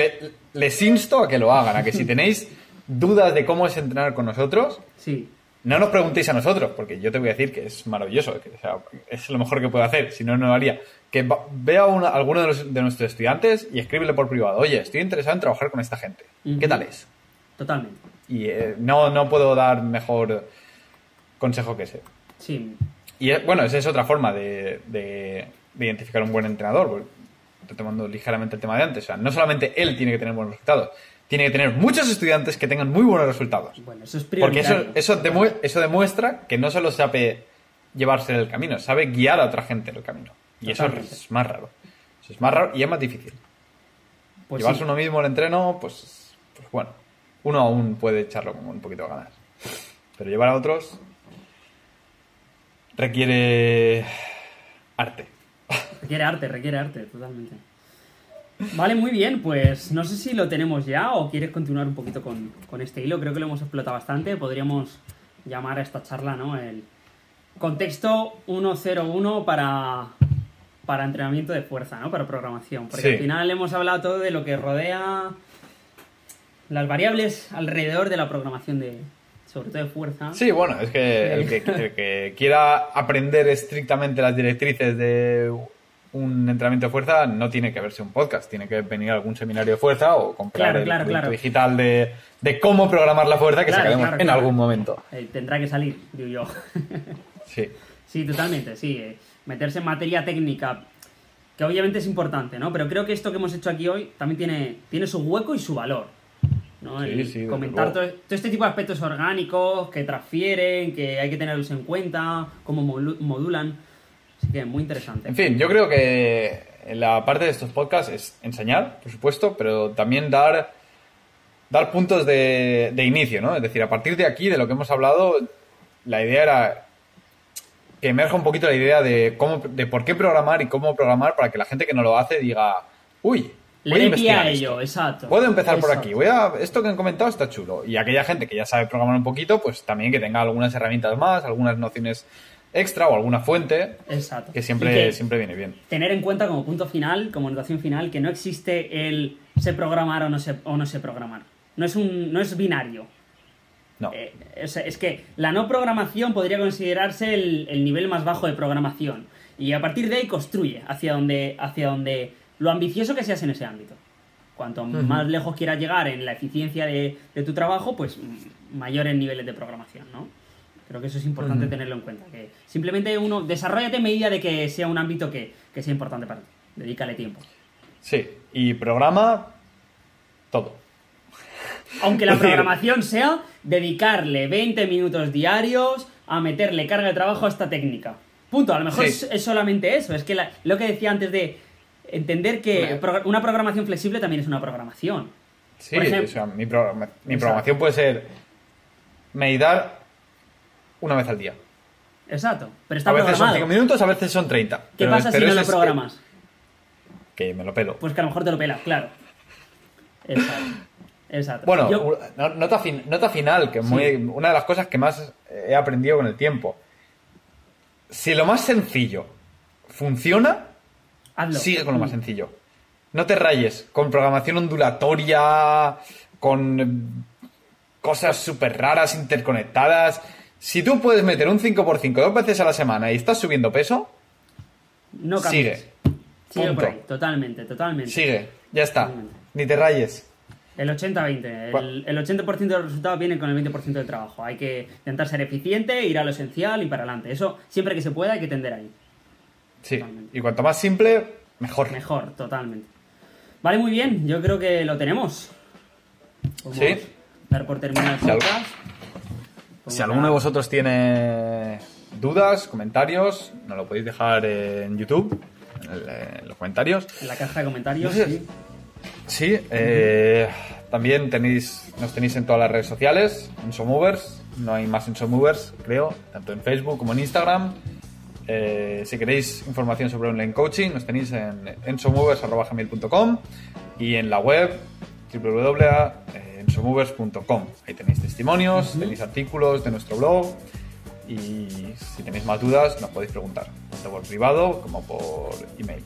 les insto a que lo hagan, a que si tenéis dudas de cómo es entrenar con nosotros, sí no nos preguntéis a nosotros, porque yo te voy a decir que es maravilloso, que, es lo mejor que puedo hacer, si no, no lo haría. Que vea a alguno de, de, nuestros estudiantes y escríbele por privado, oye, estoy interesado en trabajar con esta gente. ¿Qué tal es? Totalmente. Y eh, no, no puedo dar mejor consejo que ese. Sí. Y bueno, esa es otra forma de, de, identificar un buen entrenador, tomando ligeramente el tema de antes. O sea, no solamente él tiene que tener buenos resultados, tiene que tener muchos estudiantes que tengan muy buenos resultados. Bueno, eso es Porque eso, eso, demuestra que no solo sabe llevarse el camino, sabe guiar a otra gente en el camino. Y eso es más raro. Eso es más raro y es más difícil. Pues Llevarse uno mismo el entreno, pues, pues bueno, uno aún puede echarlo como un poquito a ganar. Pero llevar a otros requiere arte. Requiere arte, requiere arte, totalmente. Vale, muy bien, pues no sé si lo tenemos ya o quieres continuar un poquito con, este hilo. Creo que lo hemos explotado bastante. Podríamos llamar a esta charla, ¿no? El contexto 101 para, para entrenamiento de fuerza, ¿no? Para programación. Porque al final hemos hablado todo de lo que rodea las variables alrededor de la programación de, sobre todo de fuerza. Sí, bueno, es que el que, <laughs> el que quiera aprender estrictamente las directrices de un entrenamiento de fuerza no tiene que verse un podcast, tiene que venir a algún seminario de fuerza o comprar el claro, digital de, cómo programar la fuerza que sacaremos en algún momento. Eh, tendrá que salir, digo yo. <laughs> sí. Sí, totalmente, sí. Eh, meterse en materia técnica, que obviamente es importante, ¿no? Pero creo que esto que hemos hecho aquí hoy también tiene, tiene su hueco y su valor. ¿no? Sí, sí, comentar todo, este tipo de aspectos orgánicos que transfieren, que hay que tenerlos en cuenta, cómo modulan muy interesante. En fin, yo creo que la parte de estos podcasts es enseñar, por supuesto, pero también dar, dar puntos de, inicio, ¿no? Es decir, a partir de aquí, de lo que hemos hablado, la idea era que emerja un poquito la idea de cómo, de por qué programar y cómo programar para que la gente que no lo hace diga, uy, voy a investigar ello, exacto. Puedo empezar por aquí. Voy a, esto que han comentado está chulo. Y aquella gente que ya sabe programar un poquito, pues también que tenga algunas herramientas más, algunas nociones extra o alguna fuente Exacto. que siempre, siempre viene bien. Tener en cuenta como punto final, como notación final, que no existe el sé programar o no sé, o no sé programar. No es, un, no es binario. No. Eh, es, que la no programación podría considerarse el, nivel más bajo de programación. Y a partir de ahí construye hacia donde, hacia donde lo ambicioso que seas en ese ámbito. Cuanto más lejos quieras llegar en la eficiencia de, de tu trabajo, pues mayores niveles de programación, ¿no? Creo que eso es importante tenerlo en cuenta. Que simplemente uno, desarrollate en medida de que sea un ámbito que, sea importante para ti. Dedícale tiempo. Sí, y programa todo. Aunque la <laughs> programación sea dedicarle 20 minutos diarios a meterle carga de trabajo a esta técnica. Punto. A lo mejor es, solamente eso. Es que lo que decía antes de entender que una programación flexible también es una programación. Sí, o sea, mi, programación puede ser meditar una vez al día. Exacto, pero está A veces son 5 minutos, a veces son 30. ¿Qué pasa si no lo programas? Que, me lo pelo. Pues que a lo mejor te lo pelas, claro. Exacto. Exacto. Bueno, nota, nota, final, que es muy, una de las cosas que más he aprendido con el tiempo. Si lo más sencillo funciona, sigue con lo más sencillo. No te rayes con programación ondulatoria, con cosas súper raras, interconectadas. Si tú puedes meter un 5x5 dos veces a la semana y estás subiendo peso, no sigue. Sigue por ahí, totalmente, totalmente. Sigue, ya está. Ni te rayes. El 80-20. El, el, 80% de los resultados vienen con el 20% del trabajo. Hay que intentar ser eficiente, ir a lo esencial y para adelante. Eso, siempre que se pueda, hay que tender ahí. Sí. Y cuanto más simple, mejor. Mejor, totalmente. Vale, muy bien. Yo creo que lo tenemos. sí. Dar por terminar el podcast. Si alguno de vosotros tiene dudas, comentarios, nos lo podéis dejar en YouTube, en, los comentarios. En la caja de comentarios, sí. Sí, eh, también tenéis, nos tenéis en todas las redes sociales, en Somovers, no hay más en Somovers, creo, tanto en Facebook como en Instagram. Eh, si queréis información sobre online coaching, nos tenéis en ensomovers.com y en la web www.ensomovers.com. Ahí tenéis testimonios, tenéis artículos de nuestro blog y si tenéis más dudas nos podéis preguntar, tanto por privado como por email.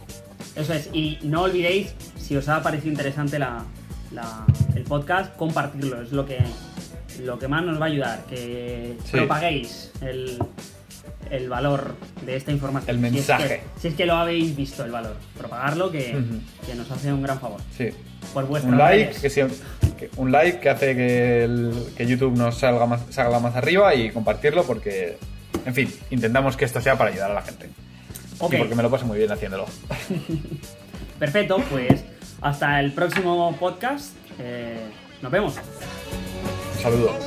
Eso es, y no olvidéis, si os ha parecido interesante el podcast, compartirlo, es lo que, lo que más nos va a ayudar, que propaguéis el, valor de esta información. El mensaje. Si es, que, lo habéis visto, el valor, propagarlo, que, nos hace un gran favor. Sí. Por vuestro un like, que, un like que hace que, YouTube nos salga más, salga más arriba y compartirlo porque, en fin, intentamos que esto sea para ayudar a la gente. Okay. porque me lo paso muy bien haciéndolo. <laughs> Perfecto, pues hasta el próximo podcast. Eh, nos vemos. Un saludo.